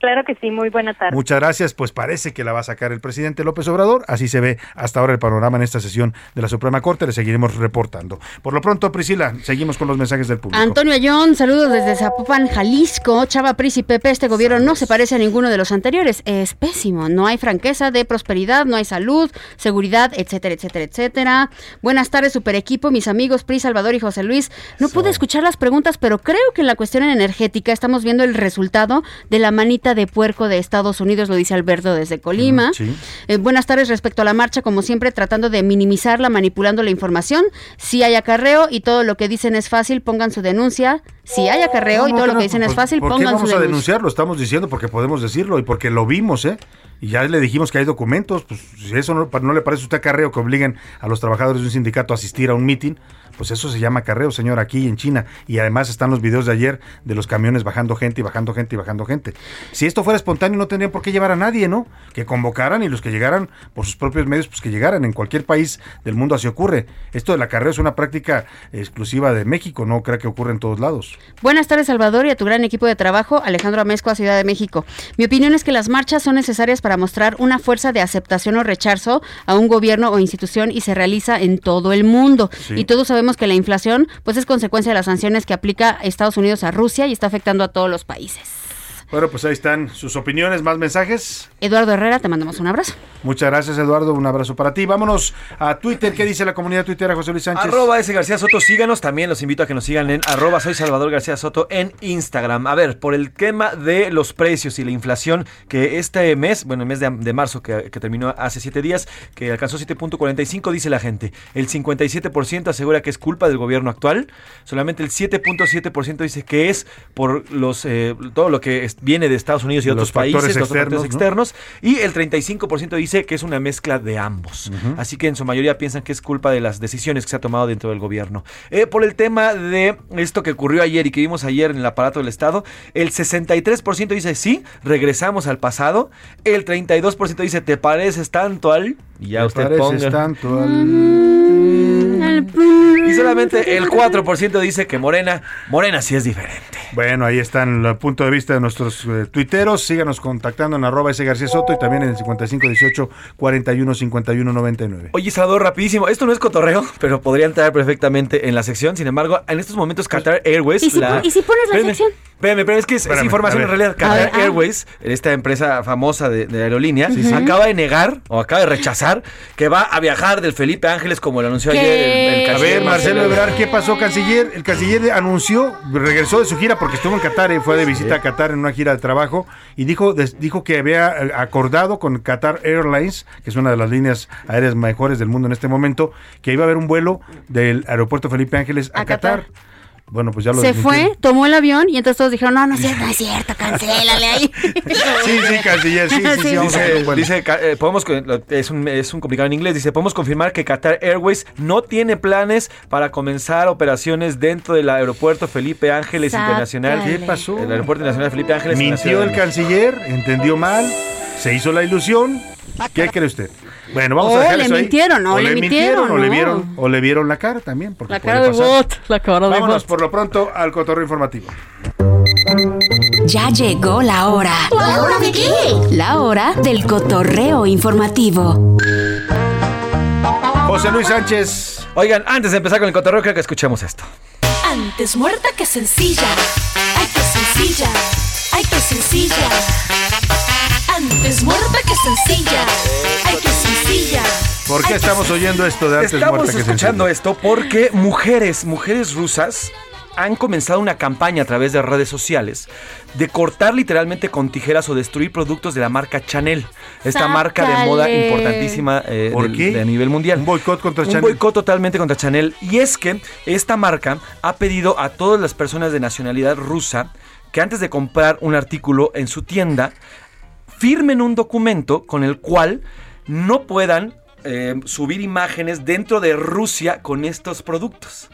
Claro que sí, muy buena tarde. Muchas gracias. Pues parece que la va a sacar el presidente López Obrador. Así se ve hasta ahora el panorama en esta sesión de la Suprema Corte. Le seguiremos reportando. Por lo pronto, Priscila, seguimos con los mensajes del público. Antonio Ayón, saludos desde Zapopan, Jalisco. Chava Pris y Pepe, este gobierno no se parece a ninguno de los anteriores. Es pésimo. No hay franqueza de prosperidad, no hay salud, seguridad, etcétera, etcétera, etcétera. Buenas tardes, super equipo, mis amigos Pris, Salvador y José Luis. No pude escuchar las preguntas, pero creo que en la cuestión energética estamos viendo el resultado de la manita de puerco de Estados Unidos, lo dice Alberto desde Colima. Sí. Eh, buenas tardes respecto a la marcha, como siempre, tratando de minimizarla, manipulando la información. Si hay acarreo y todo lo que dicen es fácil, pongan su denuncia. Si hay acarreo y No, todo no, lo que dicen es pues, fácil, ¿Por qué pongan su vamos a denuncia. denunciarlo? Estamos diciendo porque podemos decirlo y porque lo vimos, ¿eh? Y ya le dijimos que hay documentos. Pues si eso no, le parece a usted acarreo que obliguen a los trabajadores de un sindicato a asistir a un mitin, pues eso se llama acarreo, señor, aquí en China. Y además están los videos de ayer de los camiones bajando gente y bajando gente y bajando gente. Si esto fuera espontáneo, no tendrían por qué llevar a nadie, ¿no? Que convocaran y los que llegaran por sus propios medios, pues que llegaran. En cualquier país del mundo así ocurre. Esto del acarreo es una práctica exclusiva de México, no creo que ocurra en todos lados. Buenas tardes, Salvador, y a tu gran equipo de trabajo, Alejandro Amezco, Ciudad de México. Mi opinión es que las marchas son necesarias para mostrar una fuerza de aceptación o rechazo a un gobierno o institución y se realiza en todo el mundo. Sí. Y todos sabemos que la inflación pues es consecuencia de las sanciones que aplica Estados Unidos a Rusia y está afectando a todos los países. Bueno, pues ahí están sus opiniones, más mensajes. Eduardo Herrera, te mandamos un abrazo. Muchas gracias, Eduardo. Un abrazo para ti. Vámonos a Twitter. ¿Qué dice la comunidad tuitera, José Luis Sánchez? Arroba ese García Soto, síganos. También los invito a que nos sigan en arroba soy Salvador García Soto en Instagram. A ver, por el tema de los precios y la inflación, que este mes, bueno, el mes de, de marzo que, que terminó hace siete días, que alcanzó 7.45, dice la gente. El 57% asegura que es culpa del gobierno actual. Solamente el 7.7% dice que es por los eh, todo lo que es- viene de Estados Unidos y Los otros países, los factores externos, ¿no? externos. Y el 35% dice dice que es una mezcla de ambos. Así que en su mayoría piensan que es culpa de las decisiones que se ha tomado dentro del gobierno. Eh, por el tema de esto que ocurrió ayer y que vimos ayer en el aparato del Estado, el 63% dice sí, regresamos al pasado. El 32% dice te pareces tanto al... Y ya ¿Te usted pareces ponga. tanto al- Y solamente el 4% dice que Morena, Morena sí es diferente. Bueno, ahí están el punto de vista de nuestros eh, tuiteros. Síganos contactando en arroba ese García Soto y también en el 5518 41 51 99. Oye, Salvador, rapidísimo. Esto no es cotorreo, pero podría entrar perfectamente en la sección. Sin embargo, en estos momentos Qatar Airways... ¿Y si, la- y si pones la Espérame, sección? Espérame, pero es que es, información en realidad. Qatar ver, ah. Airways, esta empresa famosa de, de aerolínea, acaba de negar o acaba de rechazar que va a viajar del Felipe Ángeles como lo anunció ayer el A ver, Marcelo Ebrard, ¿qué pasó, canciller? El canciller anunció, regresó de su gira porque estuvo en Qatar, eh, fue de visita a Qatar en una gira de trabajo y dijo, des- dijo que había eh, acordado con Qatar Airlines, que es una de las líneas aéreas mejores del mundo en este momento, que iba a haber un vuelo del aeropuerto Felipe Ángeles a, A Qatar. Qatar. Bueno, pues ya lo Se desmintieron. fue, tomó el avión y entonces todos dijeron, no, no es cierto, no es cierto, cancélale ahí. Sí, sí, canciller, sí, sí, sí, Dice, eh, podemos, es un, es un complicado en inglés, dice, podemos confirmar que Qatar Airways no tiene planes para comenzar operaciones dentro del aeropuerto Felipe Ángeles Sácale. Internacional. ¿Qué pasó? El aeropuerto internacional Felipe Ángeles. Mintió el canciller, entendió mal, se hizo la ilusión. ¿Qué cree usted? Bueno, vamos O a dejar le eso ahí. o le mintieron, o le no. vieron, o le vieron la cara también, porque La puede cara de bot, la cara de Vámonos bot. por lo pronto al cotorreo informativo. Ya llegó la hora. ¿La hora de qué? La hora del cotorreo informativo. José Luis Sánchez. Oigan, antes de empezar con el cotorreo, creo que escuchemos esto. Antes muerta que sencilla. Ay, que sencilla. Ay, que sencilla. Antes muerta que sencilla. Ay, que sencilla. ¿Por qué Ay, que estamos oyendo esto de antes Estamos muerta que escuchando sencilla? esto porque mujeres, mujeres rusas han comenzado una campaña a través de redes sociales de cortar literalmente con tijeras o destruir productos de la marca Chanel. Esta marca de moda importantísima eh, ¿Por del- qué? de a nivel mundial. Un boicot contra Un Chanel. boicot totalmente contra Chanel. Y es que esta marca ha pedido a todas las personas de nacionalidad rusa que antes de comprar un artículo en su tienda, firmen un documento con el cual no puedan eh, subir imágenes dentro de Rusia con estos productos.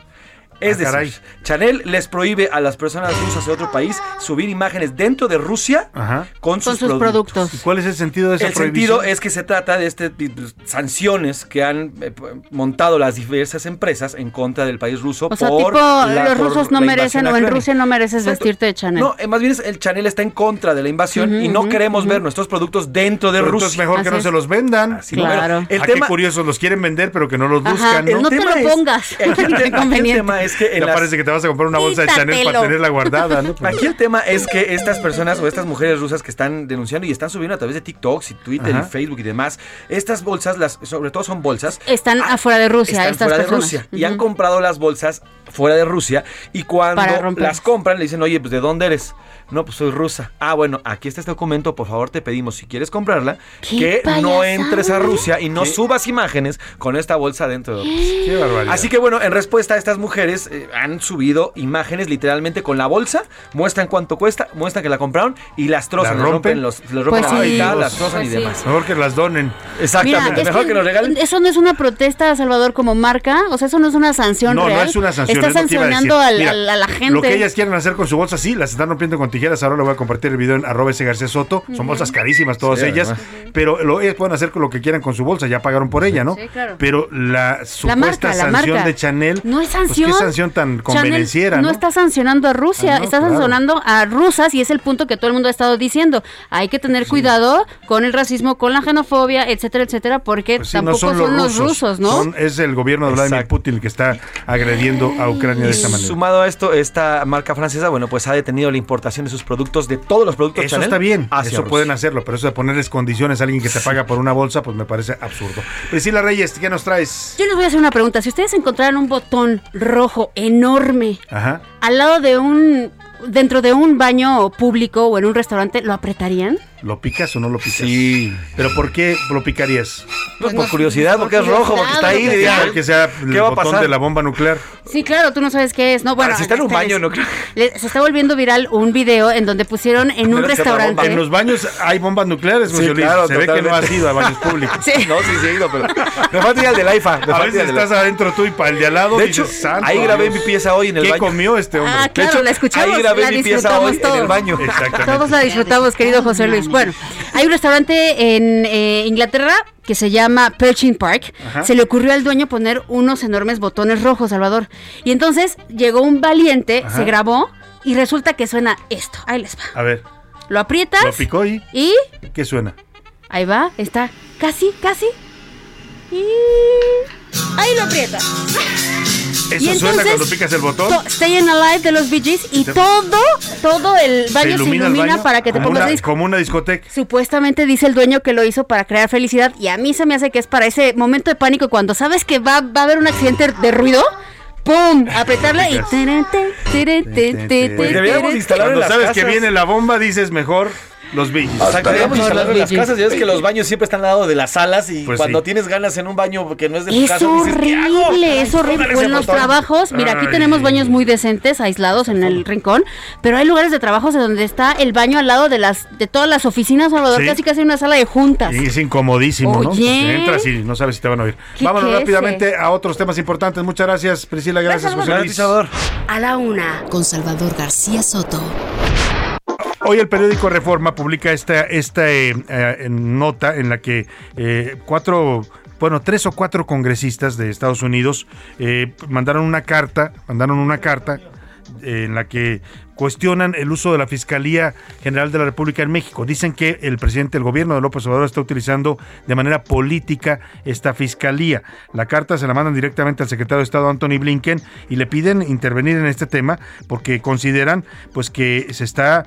Es Ah, decir, caray. Chanel les prohíbe a las personas rusas de otro país subir imágenes dentro de Rusia Ajá. con sus, sus productos. ¿Y cuál es el sentido de esa el prohibición? sentido es que se trata de este pues, sanciones que han eh, montado las diversas empresas en contra del país ruso O sea, por tipo, la- los por rusos no merecen, a o en. Rusia no mereces Exacto. vestirte de Chanel. No, eh, más bien es- el Chanel está en contra de la invasión y no queremos ver nuestros productos dentro de Pero Rusia. entonces mejor que no es. se los vendan. Bueno, el Ah, qué tema- curiosos, los quieren vender, pero que no los Ajá, buscan, ¿no? no te lo es- pongas. el el tema es que en Ya las- parece que te vas a comprar una bolsa de Chanel para tenerla guardada, ¿no? Pues- Aquí el tema es que estas personas o estas mujeres rusas que están denunciando y están subiendo a través de TikToks y Twitter Ajá. y Facebook y demás, estas bolsas, las, sobre todo son bolsas, Están afuera de Rusia, están estas fuera personas. de Rusia y han comprado las bolsas fuera de Rusia y cuando las compran le dicen, oye, pues ¿de dónde eres? No, pues soy rusa. Ah, bueno, aquí está este documento, por favor te pedimos, si quieres comprarla, ¡Qué que no entres a Rusia y no ¿Qué? subas imágenes con esta bolsa dentro de Rusia. Qué barbaridad. Así que bueno, en respuesta a estas mujeres eh, han subido imágenes literalmente con la bolsa, muestran cuánto cuesta, muestran que la compraron y las trozan, ¿La les rompen? los, les rompen Pues la sí. mitad, las trozan Pues y sí. demás. Mejor que las donen. Exactamente, Mira, mejor que, nos regalen. Eso no es una protesta, Salvador, como marca. O sea, eso no es una sanción No, real. no es una sanción. Está que a sancionando Mira, al- a la gente. Lo que ellas quieren hacer con su bolsa, sí, las están rompiendo con tijeras. Ahora lo voy a compartir el video en arroba ese García Soto. Son bolsas carísimas todas Sí, ellas. además. Pero lo, ellas pueden hacer con lo que quieran con su bolsa. Ya pagaron por ella, ¿no? Sí, claro. Pero la supuesta marca, sanción de Chanel. No es pues, sanción. qué sanción tan convenenciera, no, ¿no? está sancionando a Rusia, Ah, no, está claro. sancionando a rusas y es el punto que todo el mundo ha estado diciendo. Hay que tener cuidado con el racismo, con la xenofobia, etcétera, etcétera, porque Pues sí, tampoco son, los rusos, ¿no? son- es el gobierno de Vladimir Exacto. Putin el que está agrediendo a Ucrania de esta manera. Sumado a esto, esta marca francesa, bueno, pues ha detenido la importación de sus productos, de todos los productos Eso Chanel está bien, hacia eso Rusia. pueden hacerlo, pero eso de ponerles condiciones a alguien que te paga por una bolsa, pues me parece absurdo. Priscila Reyes, ¿qué nos traes? Yo les voy a hacer una pregunta. Si ustedes encontraran un botón rojo enorme Ajá. al lado de un dentro de un baño público o en un restaurante, ¿lo apretarían? ¿Lo picas o no lo picas? Sí. ¿Pero por qué lo picarías? Pues por curiosidad, porque es rojo, porque está ahí. Para que sea el ¿Qué va a botón pasar? de la bomba nuclear. Sí, claro, tú no sabes qué es. No, bueno, Ah, si está en un este, baño, no creo. se está volviendo viral un video en donde pusieron en un restaurante. En los baños hay bombas nucleares, Sí, claro, Se ve que no has ido a baños públicos. Sí. No, sí, sí he ido, pero. Me falta ir al del AIFA. me A veces estás adentro tú y para el de al lado De dices, hecho, "Santo ahí grabé Dios". mi pieza hoy en el ¿Qué baño. comió este hombre? Ah, claro, hecho, la escuchamos, ahí grabé la mi pieza hoy en el baño. Exactamente. Todos la disfrutamos, querido José Luis. Bueno, hay un restaurante en eh, Inglaterra que se llama Perchin Park. Ajá. Se le ocurrió al dueño poner unos enormes botones rojos, Salvador. Y entonces llegó un valiente, Ajá. se grabó y resulta que suena esto. Ahí les va. A ver, Lo aprietas lo picó y y ¿qué suena? ahí va, está casi, casi. Y ahí lo aprietas. Eso Y suena entonces, cuando picas el botón. To- Stayin' Alive de los Bee Gees y Se- todo, todo el baño se ilumina, baño para que te pongas una, disco. como una discoteca. Supuestamente dice el dueño que lo hizo para crear felicidad y a mí se me hace que es para ese momento de pánico cuando sabes que va, va a haber un accidente de ruido. ¡Pum! Apretarle y... Pues deberíamos instalar en las sabes que viene la bomba, dices mejor los Bee Gees. Exacto, los en las casas. Ya ves que los baños siempre están al lado de las salas y Pues cuando sí. tienes ganas en un baño que no es de tu Es casa, dices, ¿qué hago? horrible, es horrible. En los botón. trabajos, mira, aquí Ay. tenemos baños muy decentes, aislados en el rincón, pero hay lugares de trabajos de donde está el baño al lado de las de todas las oficinas, Salvador, Sí. casi casi una sala de juntas. Y es incomodísimo, ¿no? Porque entras y no sabes si te van a oír. ¿Qué Vámonos rápidamente a otros temas importantes. Muchas gracias, Priscila. Gracias, José Gracias, Luis. Salvador. A la una, con Salvador García Soto. Hoy el periódico Reforma publica esta, esta eh, eh, nota en la que eh, cuatro, bueno, tres o cuatro congresistas de Estados Unidos eh, mandaron una carta, mandaron una carta en la que cuestionan el uso de la Fiscalía General de la República en México. Dicen que el presidente del gobierno de López Obrador está utilizando de manera política esta fiscalía. La carta se la mandan directamente al secretario de Estado Anthony Blinken y le piden intervenir en este tema porque consideran pues que se está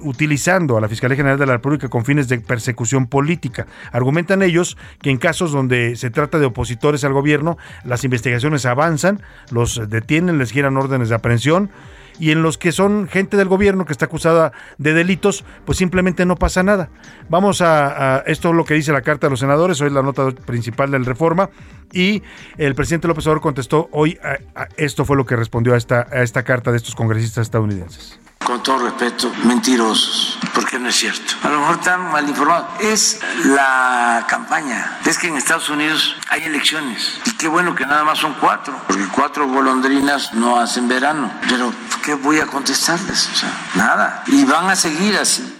utilizando a la Fiscalía General de la República con fines de persecución política. Argumentan ellos que en casos donde se trata de opositores al gobierno, las investigaciones avanzan, los detienen, les giran órdenes de aprehensión y en los que son gente del gobierno que está acusada de delitos, pues simplemente no pasa nada. Vamos a, esto es lo que dice la carta de los senadores, hoy es la nota principal del Reforma y el presidente López Obrador contestó hoy a- a- esto fue lo que respondió a esta a esta carta de estos congresistas estadounidenses. con todo respeto, mentirosos, porque no es cierto. A lo mejor están mal informados. Es la campaña. Es que en Estados Unidos hay elecciones. Y qué bueno que nada más son cuatro, porque cuatro golondrinas no hacen verano. Pero, ¿qué voy a contestarles? O sea, nada. Y van a seguir así.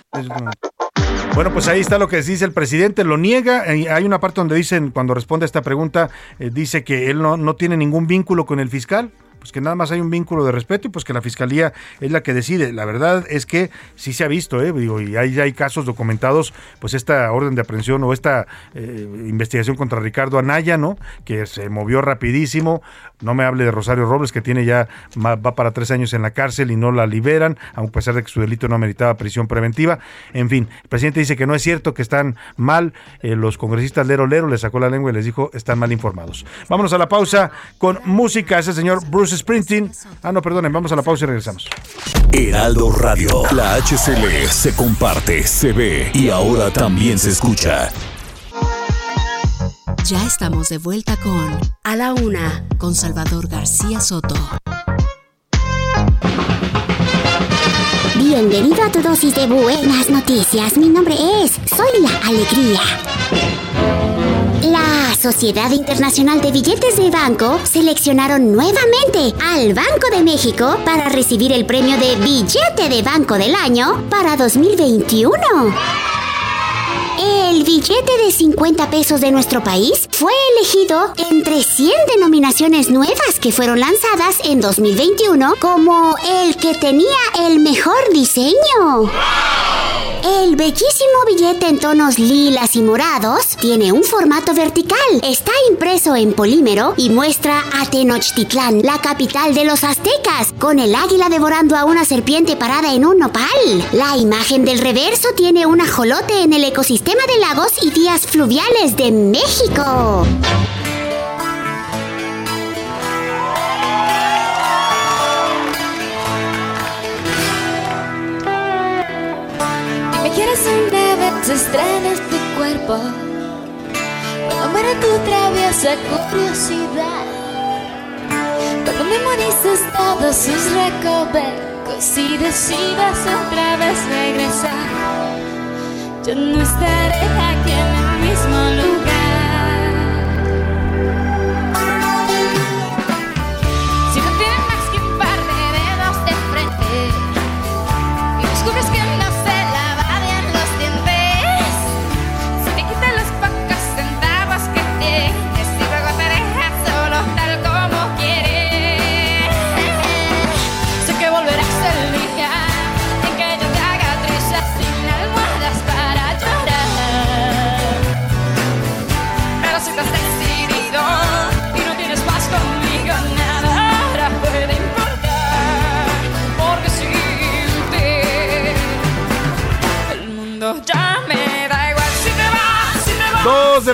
Bueno, pues ahí está lo que dice el presidente, lo niega. eh, Hay una parte donde dicen, cuando responde a esta pregunta, eh, dice que él no, no tiene ningún vínculo con el fiscal. Pues que nada más hay un vínculo de respeto y pues que la fiscalía es la que decide. La verdad es que sí se ha visto, ¿eh? Digo, y hay, hay casos documentados, pues esta orden de aprehensión o esta eh, investigación contra Ricardo Anaya, ¿no? Que se movió rapidísimo. No me hable de Rosario Robles, que tiene ya, va para tres años en la cárcel y no la liberan, a pesar de que su delito no ameritaba prisión preventiva. En fin, el presidente dice que no es cierto, que están mal. eh, los congresistas Lero Lero le sacó la lengua y les dijo, están mal informados. Vámonos a la pausa con música. Ese señor Bruce Springsteen. Ah, no, perdonen, vamos a la pausa y regresamos. Heraldo Radio. La HCL se comparte, se ve y ahora también se escucha. Ya estamos de vuelta con A la una, con Salvador García Soto. Bienvenido a tu dosis de buenas noticias. Mi nombre es Soy la Alegría. La Sociedad Internacional de Billetes de Banco seleccionaron nuevamente al Banco de México para recibir el premio de Billete de Banco del Año para 2021. El billete de 50 pesos de nuestro país fue elegido entre 100 denominaciones nuevas que fueron lanzadas en 2021 como el que tenía el mejor diseño. El bellísimo billete en tonos lilas y morados tiene un formato vertical, está impreso en polímero y muestra a Tenochtitlán, la capital de los aztecas, con el águila devorando a una serpiente parada en un nopal. La imagen del reverso tiene un ajolote en el ecosistema de lagos y vías fluviales de México. Me quieres un bebé se estrena tu cuerpo. Cuando tu traviesa curiosidad. Cuando memorices todos sus recovecos y decidas otra vez regresar. Yo no estaré aquí en el mismo lugar.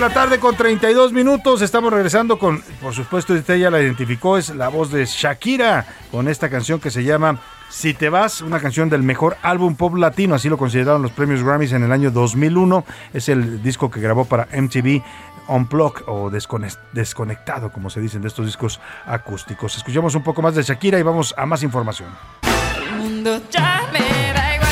La tarde con 32 minutos. Estamos regresando con, por supuesto, usted ya la identificó, es la voz de Shakira con esta canción que se llama Si te vas, una canción del mejor álbum pop latino, así lo consideraron los premios Grammys en el año 2001. Es el disco que grabó para MTV Unplugged o descone- desconectado, como se dicen de estos discos acústicos. Escuchamos un poco más de Shakira y vamos a más información. El mundo ya me da igual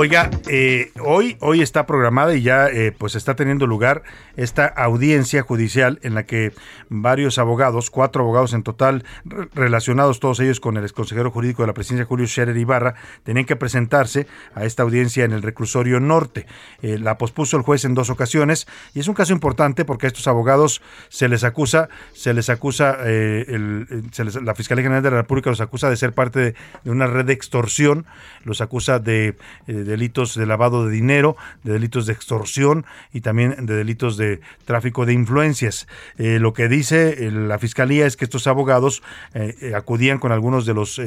Oiga, eh, hoy, hoy está programada y ya eh, pues está teniendo lugar esta audiencia judicial en la que varios abogados, cuatro abogados en total, re- relacionados todos ellos con el exconsejero jurídico de la presidencia Julio Scherer Ibarra, tenían que presentarse a esta audiencia en el reclusorio norte. Eh, la pospuso el juez en dos ocasiones y es un caso importante porque a estos abogados se les acusa, se les acusa, eh, el- eh, se les- la Fiscalía General de la República los acusa de ser parte de, una red de extorsión, los acusa de delitos de lavado de dinero, de delitos de extorsión y también de delitos de tráfico de influencias. Eh, lo que dice eh, la Fiscalía es que estos abogados eh, eh, acudían con algunos de los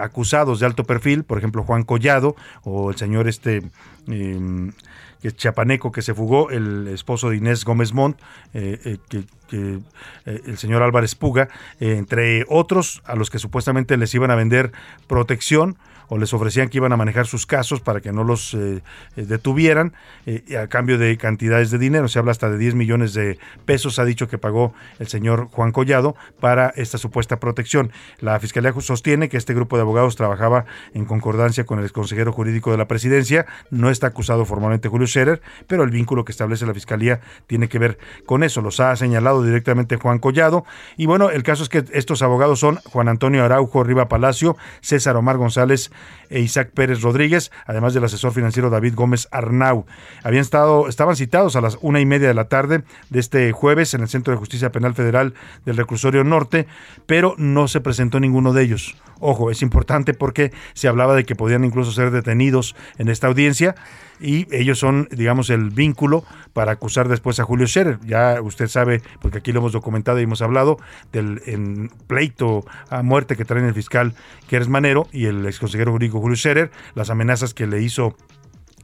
acusados de alto perfil, por ejemplo Juan Collado o el señor este... em, que chapaneco que se fugó, el esposo de Inés Gómez Montt, eh, eh, que, el señor Álvarez Puga, entre otros a los que supuestamente les iban a vender protección o les ofrecían que iban a manejar sus casos para que no los eh, eh, detuvieran eh, a cambio de cantidades de dinero. Se habla hasta de 10 millones de pesos, ha dicho que pagó el señor Juan Collado para esta supuesta protección. La Fiscalía sostiene que este grupo de abogados trabajaba en concordancia con el exconsejero jurídico de la presidencia. No está acusado formalmente Julio Scherer, pero el vínculo que establece la Fiscalía tiene que ver con eso. Los ha señalado directamente Juan Collado. Y bueno, el caso es que estos abogados son Juan Antonio Araujo Riva Palacio, César Omar González e Isaac Pérez Rodríguez, además del asesor financiero David Gómez Arnau. Habían estado, estaban citados a las una y media de la tarde de este jueves en el Centro de Justicia Penal Federal del Reclusorio Norte, pero no se presentó ninguno de ellos. Ojo, es importante porque se hablaba de que podían incluso ser detenidos en esta audiencia y ellos son, digamos, el vínculo para acusar después a Julio Scherer. Ya usted sabe, porque aquí lo hemos documentado y hemos hablado del en pleito a muerte que traen el fiscal Keres Manero y el exconsejero jurídico Julio Scherer, las amenazas que le hizo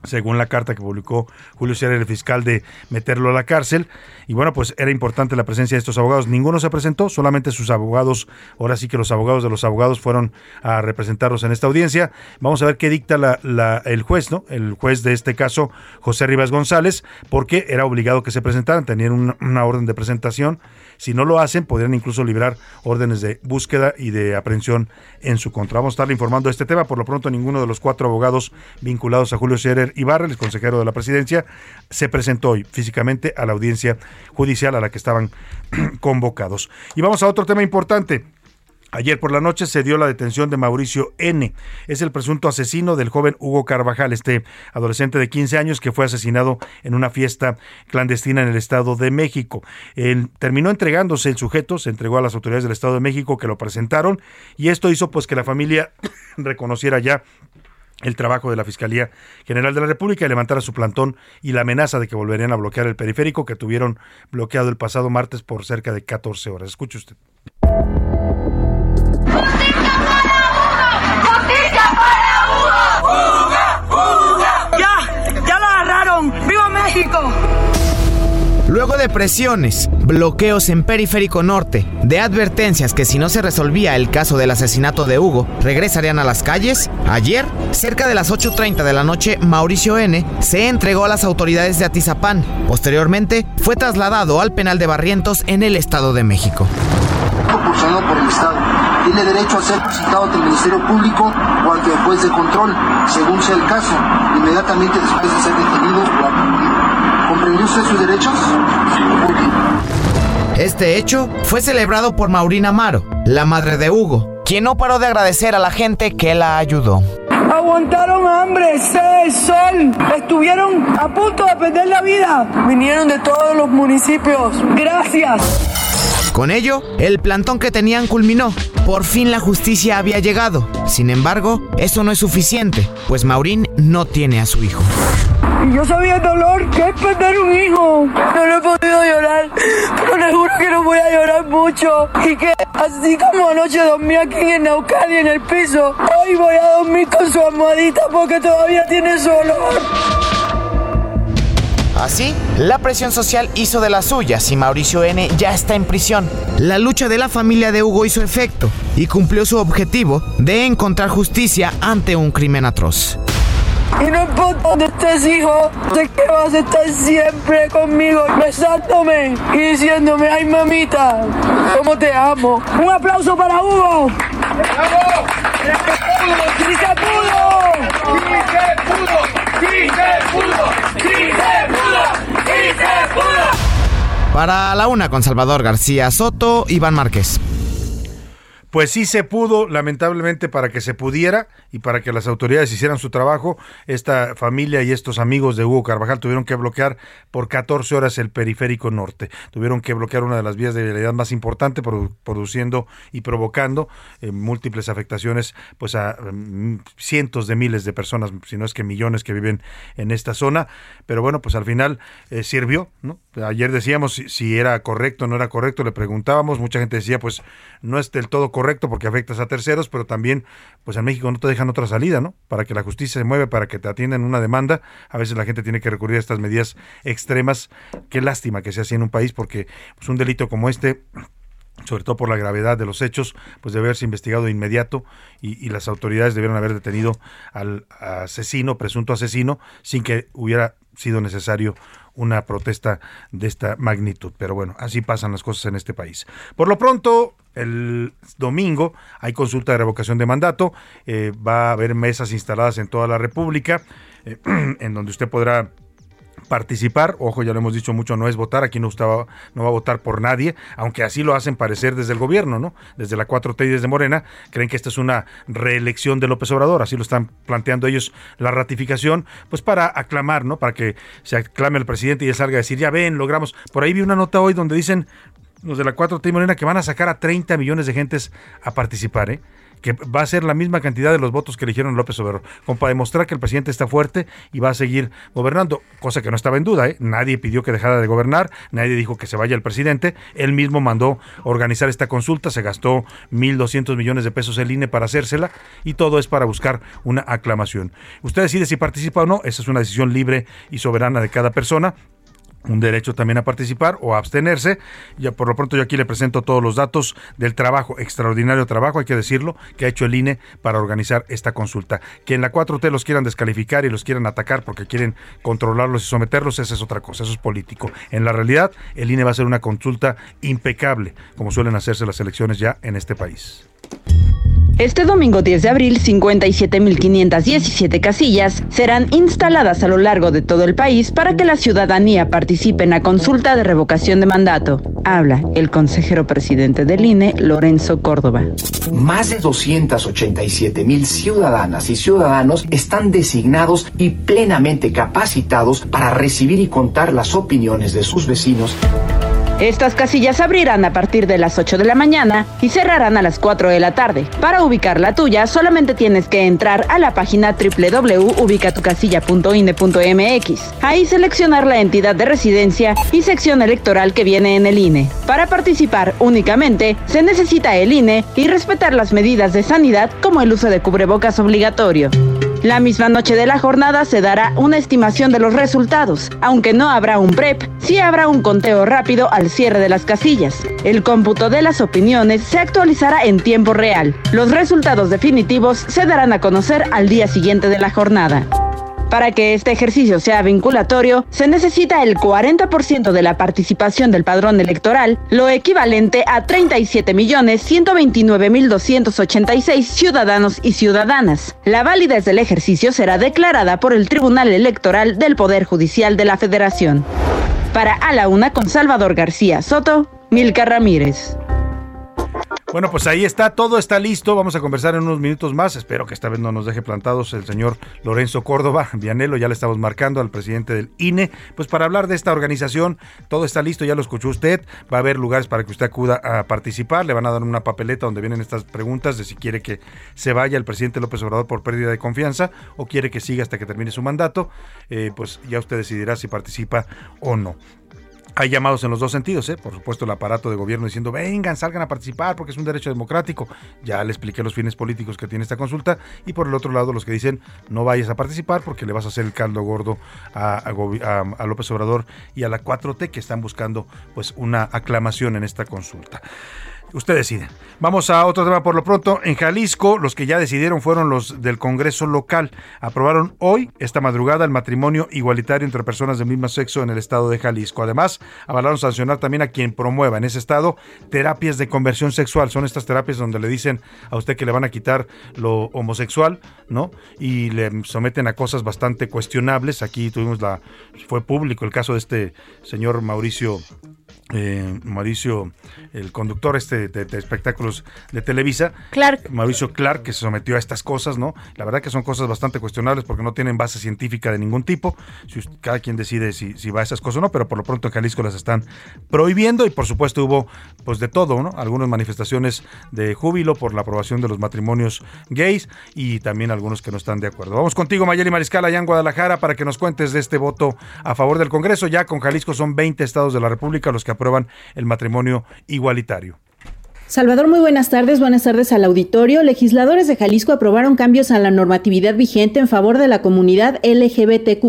según la carta que publicó Julio Scherer, el fiscal, de meterlo a la cárcel. Y bueno, pues era importante la presencia de estos abogados. Ninguno se presentó, solamente sus abogados, ahora sí que los abogados de los abogados fueron a representarlos en esta audiencia. Vamos a ver qué dicta la- el juez, ¿no? El juez de este caso, José Rivas González, porque era obligado que se presentaran, tenían una orden de presentación. Si no lo hacen, podrían incluso librar órdenes de búsqueda y de aprehensión en su contra. Vamos a estar informando de este tema. Por lo pronto, ninguno de los cuatro abogados vinculados a Julio Scherer Ibarra, el consejero de la presidencia, se presentó hoy físicamente a la audiencia judicial a la que estaban convocados. Y vamos a otro tema importante. Ayer por la noche se dio la detención de Mauricio N. Es el presunto asesino del joven Hugo Carvajal, este adolescente de 15 años que fue asesinado en una fiesta clandestina en el Estado de México. Él terminó entregándose el sujeto, se entregó a las autoridades del Estado de México que lo presentaron y esto hizo pues que la familia reconociera ya el trabajo de la Fiscalía General de la República y levantara su plantón y la amenaza de que volverían a bloquear el periférico que tuvieron bloqueado el pasado martes por cerca de 14 horas. Escuche usted. México! Luego de presiones, bloqueos en Periférico Norte, de advertencias que si no se resolvía el caso del asesinato de Hugo, regresarían a las calles, ayer, cerca de las 8.30 de la noche, Mauricio N. se entregó a las autoridades de Atizapán. Posteriormente, fue trasladado al penal de Barrientos en el Estado de México. proporcionado por el Estado. Tiene derecho a ser visitado ante el Ministerio Público o ante el juez de control, según sea el caso, inmediatamente después de ser detenido o aprendido. ¿Comprendió usted sus derechos? Este hecho fue celebrado por Maurina Amaro, la madre de Hugo, quien no paró de agradecer a la gente que la ayudó. Aguantaron hambre, sed, sol. Estuvieron a punto de perder la vida. Vinieron de todos los municipios. Gracias. Con ello, el plantón que tenían culminó. Por fin la justicia había llegado. Sin embargo, eso no es suficiente, pues Maurín no tiene a su hijo. Y yo sabía el dolor que es perder un hijo. No lo he podido llorar, pero le juro que no voy a llorar mucho. Y que así como anoche dormí aquí en el en el piso, hoy voy a dormir con su almohadita porque todavía tiene su olor. Así, la presión social hizo de las suyas y Mauricio N. ya está en prisión. La lucha de la familia de Hugo hizo efecto y cumplió su objetivo de encontrar justicia ante un crimen atroz. Y no importa dónde estés, hijo, sé que vas a estar siempre conmigo, besándome y diciéndome, ay mamita, cómo te amo. Un aplauso para Hugo. ¡Bravo! Para la una con Salvador García Soto, Iván Márquez. Pues sí se pudo, lamentablemente para que se pudiera y para que las autoridades hicieran su trabajo, esta familia y estos amigos de Hugo Carvajal tuvieron que bloquear por 14 horas el periférico norte. Tuvieron que bloquear una de las vías de vialidad más importante, produ- produciendo y provocando eh, múltiples afectaciones pues a mm, cientos de miles de personas, si no es que millones que viven en esta zona. Pero bueno, pues al final eh, sirvió, ¿no? Ayer decíamos si, era correcto o no era correcto, le preguntábamos, mucha gente decía pues no es del todo correcto porque afectas a terceros, pero también pues en México no te dejan otra salida, ¿no? Para que la justicia se mueva, para que te atiendan una demanda, a veces la gente tiene que recurrir a estas medidas extremas. Qué lástima que sea así en un país porque pues, un delito como este sobre todo por la gravedad de los hechos, pues debe haberse investigado de inmediato y, y las autoridades debieron haber detenido al asesino, presunto asesino, sin que hubiera sido necesario una protesta de esta magnitud. Pero bueno, así pasan las cosas en este país. Por lo pronto, el domingo hay consulta de revocación de mandato, eh, va a haber mesas instaladas en toda la República, eh, en donde usted podrá participar, ojo, ya lo hemos dicho mucho, no es votar, aquí no, va, no va a votar por nadie, aunque así lo hacen parecer desde el gobierno, ¿no? Desde la 4T y desde Morena, creen que esta es una reelección de López Obrador, así lo están planteando ellos la ratificación, pues para aclamar, ¿no? Para que se aclame al presidente y él salga a decir, ya ven, logramos. Por ahí vi una nota hoy donde dicen los de la 4T y Morena que van a sacar a 30 millones de gentes a participar, ¿eh? Que va a ser la misma cantidad de los votos que eligieron López Obrador, como para demostrar que el presidente está fuerte y va a seguir gobernando, cosa que no estaba en duda, ¿eh? nadie pidió que dejara de gobernar, nadie dijo que se vaya el presidente, él mismo mandó organizar esta consulta, se gastó 1.200 millones de pesos el INE para hacérsela y todo es para buscar una aclamación. Usted decide si participa o no, esa es una decisión libre y soberana de cada persona, un derecho también a participar o a abstenerse. Ya por lo pronto yo aquí le presento todos los datos del trabajo, extraordinario trabajo, hay que decirlo, que ha hecho el INE para organizar esta consulta. Que en la 4T los quieran descalificar y los quieran atacar porque quieren controlarlos y someterlos, esa es otra cosa, eso es político. En la realidad, el INE va a hacer una consulta impecable, como suelen hacerse las elecciones ya en este país. Este domingo 10 de abril, 57.517 casillas serán instaladas a lo largo de todo el país para que la ciudadanía participe en la consulta de revocación de mandato. Habla el consejero presidente del INE, Lorenzo Córdoba. Más de 287 mil ciudadanas y ciudadanos están designados y plenamente capacitados para recibir y contar las opiniones de sus vecinos Estas casillas abrirán a partir de las 8 de la mañana y cerrarán a las 4 de la tarde. Para ubicar la tuya solamente tienes que entrar a la página www.ubicatucasilla.ine.mx. Ahí seleccionar la entidad de residencia y sección electoral que viene en el INE. Para participar únicamente se necesita el INE y respetar las medidas de sanidad como el uso de cubrebocas obligatorio. La misma noche de la jornada se dará una estimación de los resultados. Aunque no habrá un PREP, sí habrá un conteo rápido al cierre de las casillas. El cómputo de las opiniones se actualizará en tiempo real. Los resultados definitivos se darán a conocer al día siguiente de la jornada. Para que este ejercicio sea vinculatorio, se necesita el 40% de la participación del padrón electoral, lo equivalente a 37.129.286 ciudadanos y ciudadanas. La validez del ejercicio será declarada por el Tribunal Electoral del Poder Judicial de la Federación. Para A la Una con Salvador García Soto, Milka Ramírez. Bueno, pues ahí está, todo está listo. Vamos a conversar en unos minutos más. Espero que esta vez no nos deje plantados el señor Lorenzo Córdoba, Vianelo, ya le estamos marcando al presidente del INE, pues para hablar de esta organización. Todo está listo, ya lo escuchó usted. Va a haber lugares para que usted acuda a participar. Le van a dar una papeleta donde vienen estas preguntas de si quiere que se vaya el presidente López Obrador por pérdida de confianza o quiere que siga hasta que termine su mandato. Eh, pues ya usted decidirá si participa o no. Hay llamados en los dos sentidos, ¿eh? por supuesto el aparato de gobierno diciendo vengan, salgan a participar porque es un derecho democrático. Ya le expliqué los fines políticos que tiene esta consulta y por el otro lado los que dicen no vayas a participar porque le vas a hacer el caldo gordo a, a López Obrador y a la 4T que están buscando pues una aclamación en esta consulta. Usted decide. Vamos a otro tema por lo pronto. En Jalisco, los que ya decidieron fueron los del Congreso local. Aprobaron hoy, esta madrugada, el matrimonio igualitario entre personas del mismo sexo en el estado de Jalisco. Además, avalaron sancionar también a quien promueva en ese estado terapias de conversión sexual. Son estas terapias donde le dicen a usted que le van a quitar lo homosexual, ¿no? Y le someten a cosas bastante cuestionables. Aquí tuvimos la. Fue público el caso de este señor Mauricio eh, Mauricio, el conductor este de, de espectáculos de Televisa, Clark. Mauricio Clark, que se sometió a estas cosas, ¿no? La verdad que son cosas bastante cuestionables porque no tienen base científica de ningún tipo. Si us- cada quien decide si, si va a esas cosas o no, pero por lo pronto en Jalisco las están prohibiendo y por supuesto hubo pues de todo, ¿no? Algunas manifestaciones de júbilo por la aprobación de los matrimonios gays y también algunos que no están de acuerdo. Vamos contigo, Mayeli Mariscal, allá en Guadalajara, para que nos cuentes de este voto a favor del Congreso. Ya con Jalisco son 20 estados de la República los que aprueban el matrimonio igualitario. Salvador, muy buenas tardes. Buenas tardes al auditorio. Legisladores de Jalisco aprobaron cambios a la normatividad vigente en favor de la comunidad LGBTQ.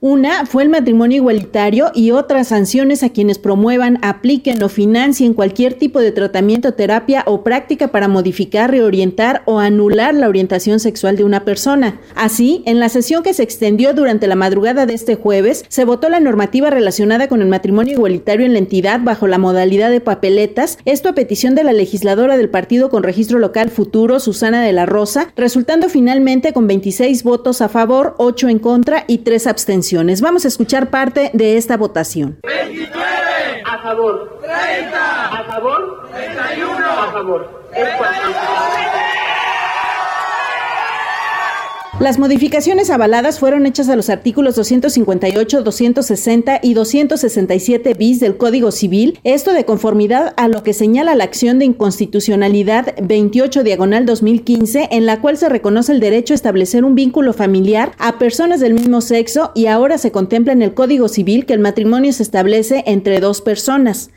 Una fue el matrimonio igualitario y otras sanciones a quienes promuevan, apliquen o financien cualquier tipo de tratamiento, terapia o práctica para modificar, reorientar o anular la orientación sexual de una persona. Así, en la sesión que se extendió durante la madrugada de este jueves, se votó la normativa relacionada con el matrimonio igualitario en la entidad bajo la modalidad de papeletas, esto a petición de la legisladora del partido con registro local futuro, Susana de la Rosa, resultando finalmente con 26 votos a favor, 8 en contra y 3 abstenciones. Vamos a escuchar parte de esta votación. 29 a favor. 30 a favor. 31 a favor. Las modificaciones avaladas fueron hechas a los artículos 258, 260 y 267 bis del Código Civil, esto de conformidad a lo que señala la acción de inconstitucionalidad 28 diagonal 2015, en la cual se reconoce el derecho a establecer un vínculo familiar a personas del mismo sexo y ahora se contempla en el Código Civil que el matrimonio se establece entre dos personas.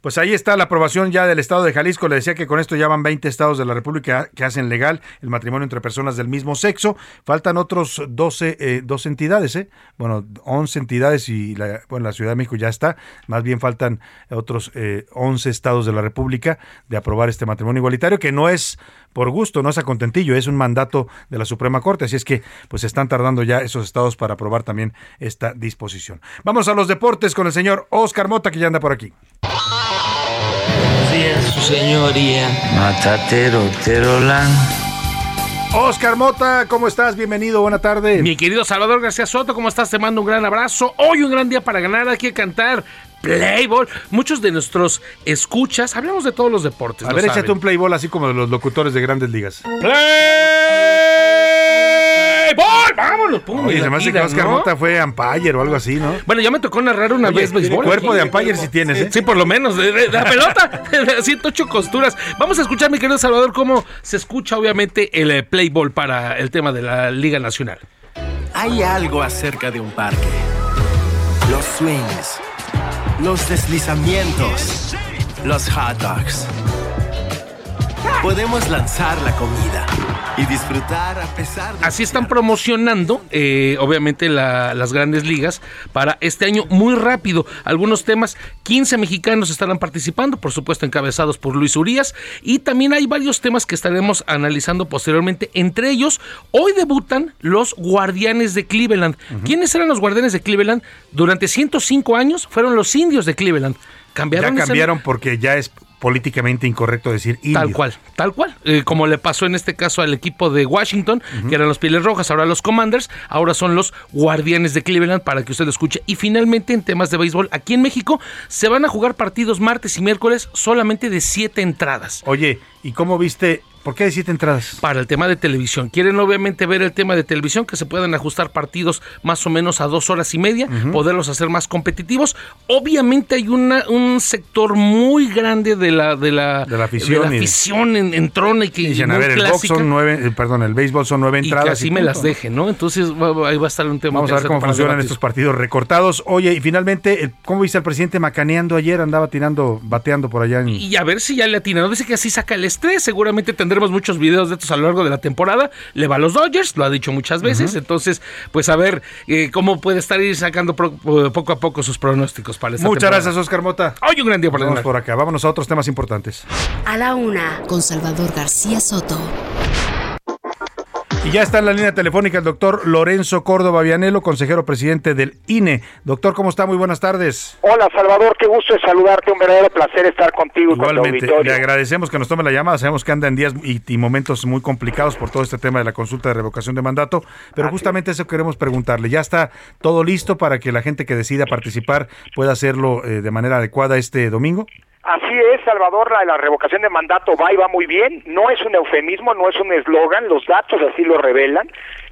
Pues ahí está la aprobación ya del Estado de Jalisco. Le decía que con esto ya van 20 estados de la República que hacen legal el matrimonio entre personas del mismo sexo. Faltan otros 12, eh, 12 entidades, ¿eh? Bueno, 11 entidades y la, bueno, la Ciudad de México ya está. Más bien faltan otros eh, 11 estados de la República de aprobar este matrimonio igualitario, que no es por gusto, no es a contentillo, es un mandato de la Suprema Corte. Así es que pues están tardando ya esos estados para aprobar también esta disposición. Vamos a los deportes con el señor Oscar Mota, que ya anda por aquí. Días, su señoría. Matatero, Terolán. Oscar Mota, ¿cómo estás? Bienvenido, buena tarde. Mi querido Salvador García Soto, ¿cómo estás? Te mando un gran abrazo. Hoy un gran día para ganar, hay que cantar Playball. Muchos de nuestros escuchas, hablamos de todos los deportes. A ver, saben. échate un playball así como de los locutores de grandes ligas. ¡Playball! ¡Vámonos! pum, Oye, y se me hace que Oscar ¿no? Mota fue umpire o algo así, ¿no? Bueno, ya me tocó narrar una Oye, vez béisbol. cuerpo de umpire sí tienes, ¿eh? Sí, por lo menos. de- de- La pelota, 108 costuras. Vamos a escuchar, mi querido Salvador, cómo se escucha, obviamente, el eh, Playball para el tema de la Liga Nacional. Hay algo acerca de un parque. Los swings, los deslizamientos, los hot dogs. Podemos lanzar la comida, y disfrutar a pesar de... Así están promocionando, eh, obviamente, la- las grandes ligas para este año muy rápido. Algunos temas, 15 mexicanos estarán participando, por supuesto encabezados por Luis Urias, y también hay varios temas que estaremos analizando posteriormente. Entre ellos, hoy debutan los Guardianes de Cleveland. ¿Quiénes eran los Guardianes de Cleveland? Durante 105 años fueron los indios de Cleveland. Cambiaron Ya ese- cambiaron porque ya es políticamente incorrecto decir Tal cual, tal cual. Eh, como le pasó en este caso al equipo de Washington, que eran los Pieles Rojas, ahora los Commanders, ahora son los Guardianes de Cleveland, para que usted lo escuche. Y finalmente, en temas de béisbol, aquí en México se van a jugar partidos martes y miércoles solamente de siete entradas. Oye, ¿y cómo viste? ¿Por qué de siete entradas? Para el tema de televisión. Quieren obviamente ver el tema de televisión, que se puedan ajustar partidos más o menos a dos horas y media, poderlos hacer más competitivos. Obviamente hay una, un sector muy grande de la, de la, De la afición de la y- afición en, en trona y que Dicen, muy a ver, el box son nueve, eh, perdón, el béisbol son nueve y entradas. que así me las deje, ¿no? Entonces ahí va a estar un tema Vamos a ver cómo funcionan debatir. estos partidos recortados. Oye, y finalmente, el- ¿cómo viste al presidente macaneando ayer? Andaba tirando, bateando por allá en... Y a ver si ya le atina. Dice que así saca el estrés. Seguramente tendremos muchos videos de estos a lo largo de la temporada. Le va a los Dodgers, lo ha dicho muchas veces. Entonces, pues a ver eh, cómo puede estar ir sacando pro- poco a poco sus pronósticos para esta Muchas temporada. gracias, Oscar Mota. Hoy un gran día para por acá. Vámonos a otros temas importantes. A la una, con Salvador García Soto. Y ya está en la línea telefónica el doctor Lorenzo Córdoba Vianelo, consejero presidente del INE. Doctor, ¿cómo está? Muy buenas tardes. Hola Salvador, qué gusto de saludarte, un verdadero placer estar contigo y con tu Igualmente, le agradecemos que nos tome la llamada. Sabemos que anda en días y, y momentos muy complicados por todo este tema de la consulta de revocación de mandato, pero justamente eso queremos preguntarle. ¿Ya está todo listo para que la gente que decida participar pueda hacerlo eh, de manera adecuada este domingo? Así es, Salvador, la, revocación de mandato va y va muy bien, no es un eufemismo, no es un eslogan, los datos así lo revelan.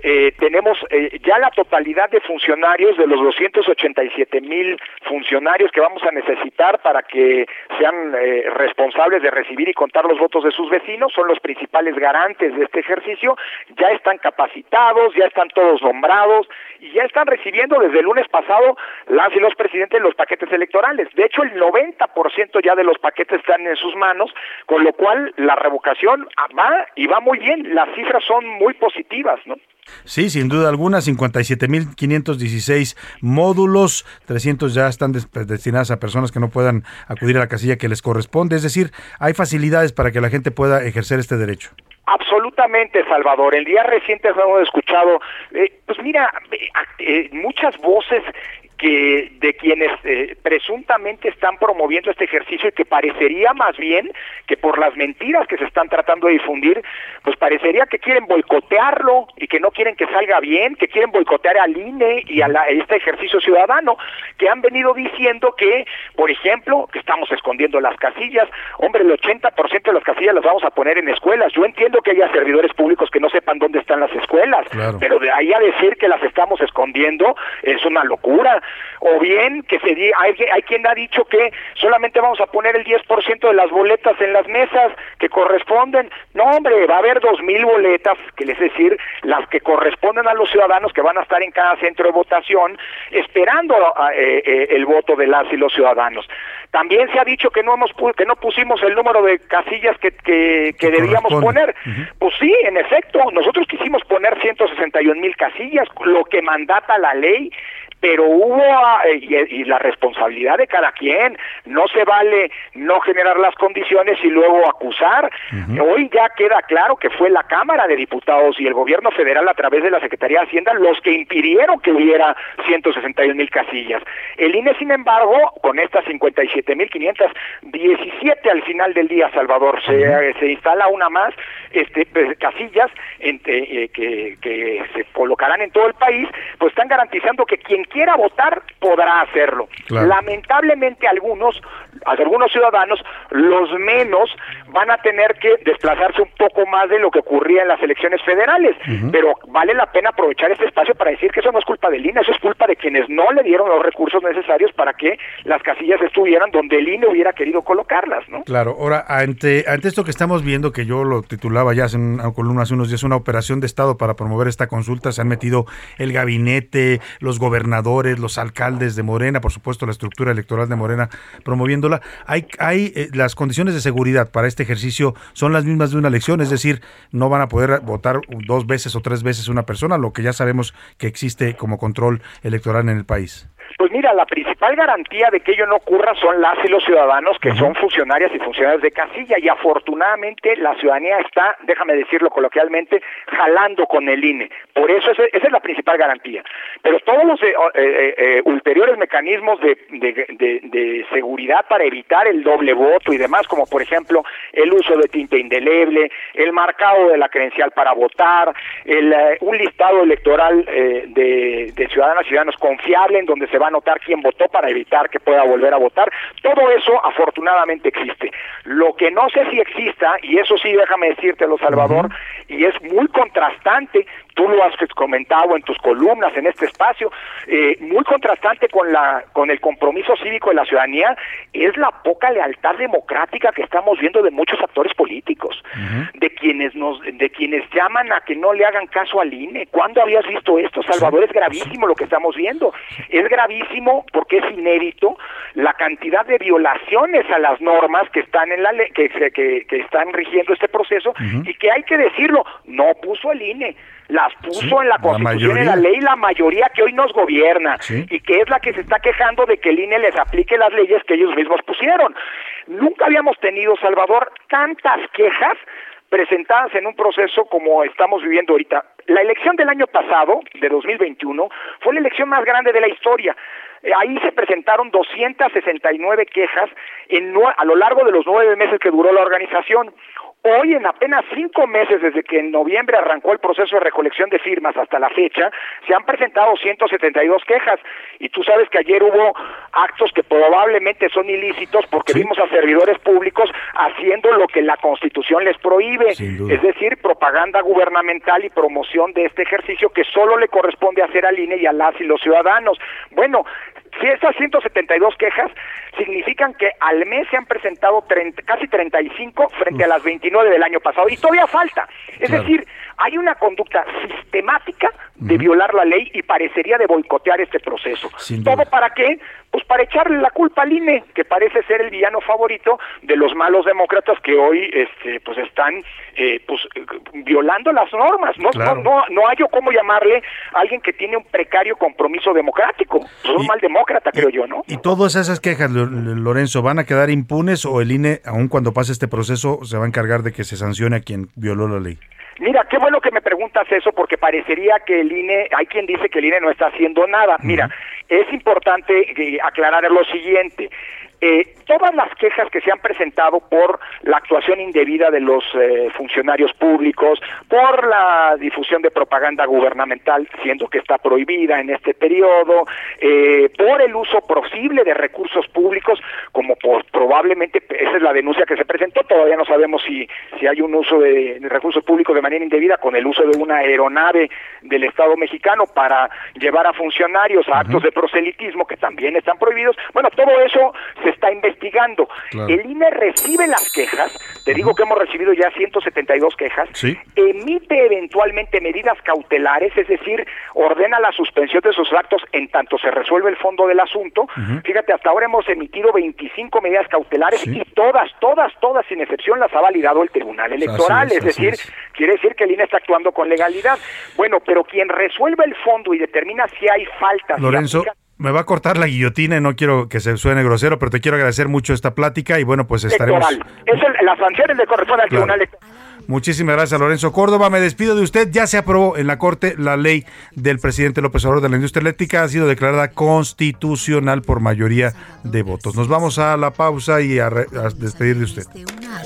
Eh, tenemos eh, ya la totalidad de funcionarios de los 287 mil funcionarios que vamos a necesitar para que sean eh, responsables de recibir y contar los votos de sus vecinos, son los principales garantes de este ejercicio, ya están capacitados, ya están todos nombrados y ya están recibiendo desde el lunes pasado las y los presidentes los paquetes electorales. De hecho, el 90% ya de los paquetes están en sus manos, con lo cual la revocación va y va muy bien, las cifras son muy positivas, ¿no? Sí, sin duda alguna, 57.516 módulos, 300 ya están des- destinadas a personas que no puedan acudir a la casilla que les corresponde. Es decir, hay facilidades para que la gente pueda ejercer este derecho. Absolutamente, Salvador. El día reciente hemos escuchado, eh, pues mira, eh, eh, muchas voces que de quienes eh, presuntamente están promoviendo este ejercicio y que parecería más bien que por las mentiras que se están tratando de difundir, pues parecería que quieren boicotearlo y que no quieren que salga bien, que quieren boicotear al INE y a la- este ejercicio ciudadano, que han venido diciendo que, por ejemplo, que estamos escondiendo las casillas. Hombre, el 80% de las casillas las vamos a poner en escuelas. Yo entiendo que haya servidores públicos que no sepan dónde están las escuelas, Claro. pero de ahí a decir que las estamos escondiendo es una locura. O bien que se hay, hay quien ha dicho que solamente vamos a poner el 10% de las boletas en las mesas que corresponden. No, hombre, va a haber 2.000 boletas, que es decir, las que corresponden a los ciudadanos que van a estar en cada centro de votación esperando ah, eh, eh, el voto de las y los ciudadanos. También se ha dicho que no hemos que no pusimos el número de casillas que, que, que debíamos poner. Pues sí, en efecto, nosotros quisimos poner 161 mil casillas, lo que mandata la ley, pero hubo ah, eh, y, y la responsabilidad de cada quien. No se vale no generar las condiciones y luego acusar. Hoy ya queda claro que fue la Cámara de Diputados y el Gobierno Federal a través de la Secretaría de Hacienda los que impidieron que hubiera 161 mil casillas. El INE, sin embargo, con estas 57 mil 517 al final del día, Salvador, se, eh, se instala una más, este, pues, casillas en- eh, eh, que, que se colocarán en todo el país, pues están garantizando que quien quiera votar podrá hacerlo. Claro. Lamentablemente algunos, algunos ciudadanos, los menos, van a tener que desplazarse un poco más de lo que ocurría en las elecciones federales, pero vale la pena aprovechar este espacio para decir que eso no es culpa del INE, eso es culpa de quienes no le dieron los recursos necesarios para que las casillas estuvieran donde el INE hubiera querido colocarlas, ¿no? Claro, ahora, ante, ante esto que estamos viendo, que yo lo titulaba ya hace una columna hace unos días, una operación de Estado para promover esta consulta, se han metido el gabinete, los gobernadores, los alcaldes de Morena, por supuesto la estructura electoral de Morena, promoviéndola. Hay, hay eh, las condiciones de seguridad para este ejercicio son las mismas de una elección, es decir, no van a poder votar dos veces o tres veces una persona, lo que ya sabemos que existe como control electoral en el país. Pues mira, la principal garantía de que ello no ocurra son las y los ciudadanos que son funcionarias y funcionarios de casilla y afortunadamente la ciudadanía está, déjame decirlo coloquialmente, jalando con el INE. Por eso ese- esa es la principal garantía. Pero todos los eh, eh, eh, ulteriores mecanismos de, de- de- de seguridad para evitar el doble voto y demás, como por ejemplo el uso de tinta indeleble, el marcado de la credencial para votar, el, eh, un listado electoral eh, de, de ciudadanas y ciudadanos confiable en donde se va a notar quién votó para evitar que pueda volver a votar. Todo eso afortunadamente existe. Lo que no sé si exista, y eso sí déjame decírtelo Salvador, y es muy contrastante, tú lo has comentado en tus columnas en este espacio, eh, muy contrastante con la con el compromiso cívico de la ciudadanía, es la poca lealtad democrática que estamos viendo de muchos actores políticos, de quienes nos de quienes llaman a que no le hagan caso al INE. ¿Cuándo habías visto esto, Salvador? Es gravísimo lo que estamos viendo. Es gravísimo porque es inédito la cantidad de violaciones a las normas que están en la ley, que, se- que, que están rigiendo este proceso y que hay que decirlo, no puso el INE, las puso Sí, en la la Constitución, en la ley, la mayoría que hoy nos gobierna Sí. y que es la que se está quejando de que el INE les aplique las leyes que ellos mismos pusieron. Nunca habíamos tenido, Salvador, tantas quejas presentadas en un proceso como estamos viviendo ahorita. La elección del año pasado, de 2021, fue la elección más grande de la historia. Eh, Ahí se presentaron 269 quejas en a lo largo de los nueve meses que duró la organización. Hoy, en apenas cinco meses desde que en noviembre arrancó el proceso de recolección de firmas hasta la fecha, se han presentado 172 quejas. Y tú sabes que ayer hubo actos que probablemente son ilícitos porque vimos a servidores públicos haciendo lo que la Constitución les prohíbe, es decir, propaganda gubernamental y promoción de este ejercicio que solo le corresponde hacer al INE y a las y los ciudadanos. Bueno, si esas 172 quejas significan que al mes se han presentado 30 casi 35 frente a las 29 del año pasado y todavía falta. Es Claro. decir, hay una conducta sistemática de violar la ley y parecería de boicotear este proceso. ¿Todo para qué? Pues para echarle la culpa al INE, que parece ser el villano favorito de los malos demócratas que hoy este, pues están eh, pues, violando las normas. No, Claro. no, no, no hay yo cómo llamarle a alguien que tiene un precario compromiso democrático. Es un mal demócrata, creo yo, ¿no? ¿Y todas esas quejas, Lo- Lorenzo, van a quedar impunes o el INE, aun cuando pase este proceso, se va a encargar de que se sancione a quien violó la ley? Mira, qué bueno que me preguntas eso porque parecería que el INE, hay quien dice que el INE no está haciendo nada. Mira, es importante eh, aclarar lo siguiente. Eh, todas las quejas que se han presentado por la actuación indebida de los eh, funcionarios públicos, por la difusión de propaganda gubernamental, siendo que está prohibida en este periodo, eh, por el uso posible de recursos públicos, como por, probablemente esa es la denuncia que se presentó, todavía no sabemos si, si hay un uso de, de recursos públicos de manera indebida con el uso de una aeronave del Estado mexicano para llevar a funcionarios a actos de proselitismo que también están prohibidos. Bueno, todo eso se está investigando. Claro. El INE recibe las quejas, te digo que hemos recibido ya 172 quejas, Sí. emite eventualmente medidas cautelares, es decir, ordena la suspensión de sus actos en tanto se resuelve el fondo del asunto. Fíjate, hasta ahora hemos emitido 25 medidas cautelares y todas, todas, todas, sin excepción, las ha validado el Tribunal Electoral. es, decir, es. quiere decir que el INE está actuando con legalidad. Bueno, pero quien resuelve el fondo y determina si hay faltas, Lorenzo, me va a cortar la guillotina y no quiero que se suene grosero, pero te quiero agradecer mucho esta plática y bueno, pues estaremos... Es el- las sanciones le corresponden al Claro. Tribunal. Muchísimas gracias, Lorenzo Córdoba. Me despido de usted. Ya se aprobó en la Corte la ley del presidente López Obrador de la industria eléctrica. Ha sido declarada constitucional por mayoría de votos. Nos vamos a la pausa y a, re- a despedir de usted.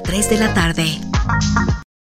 3 de la tarde.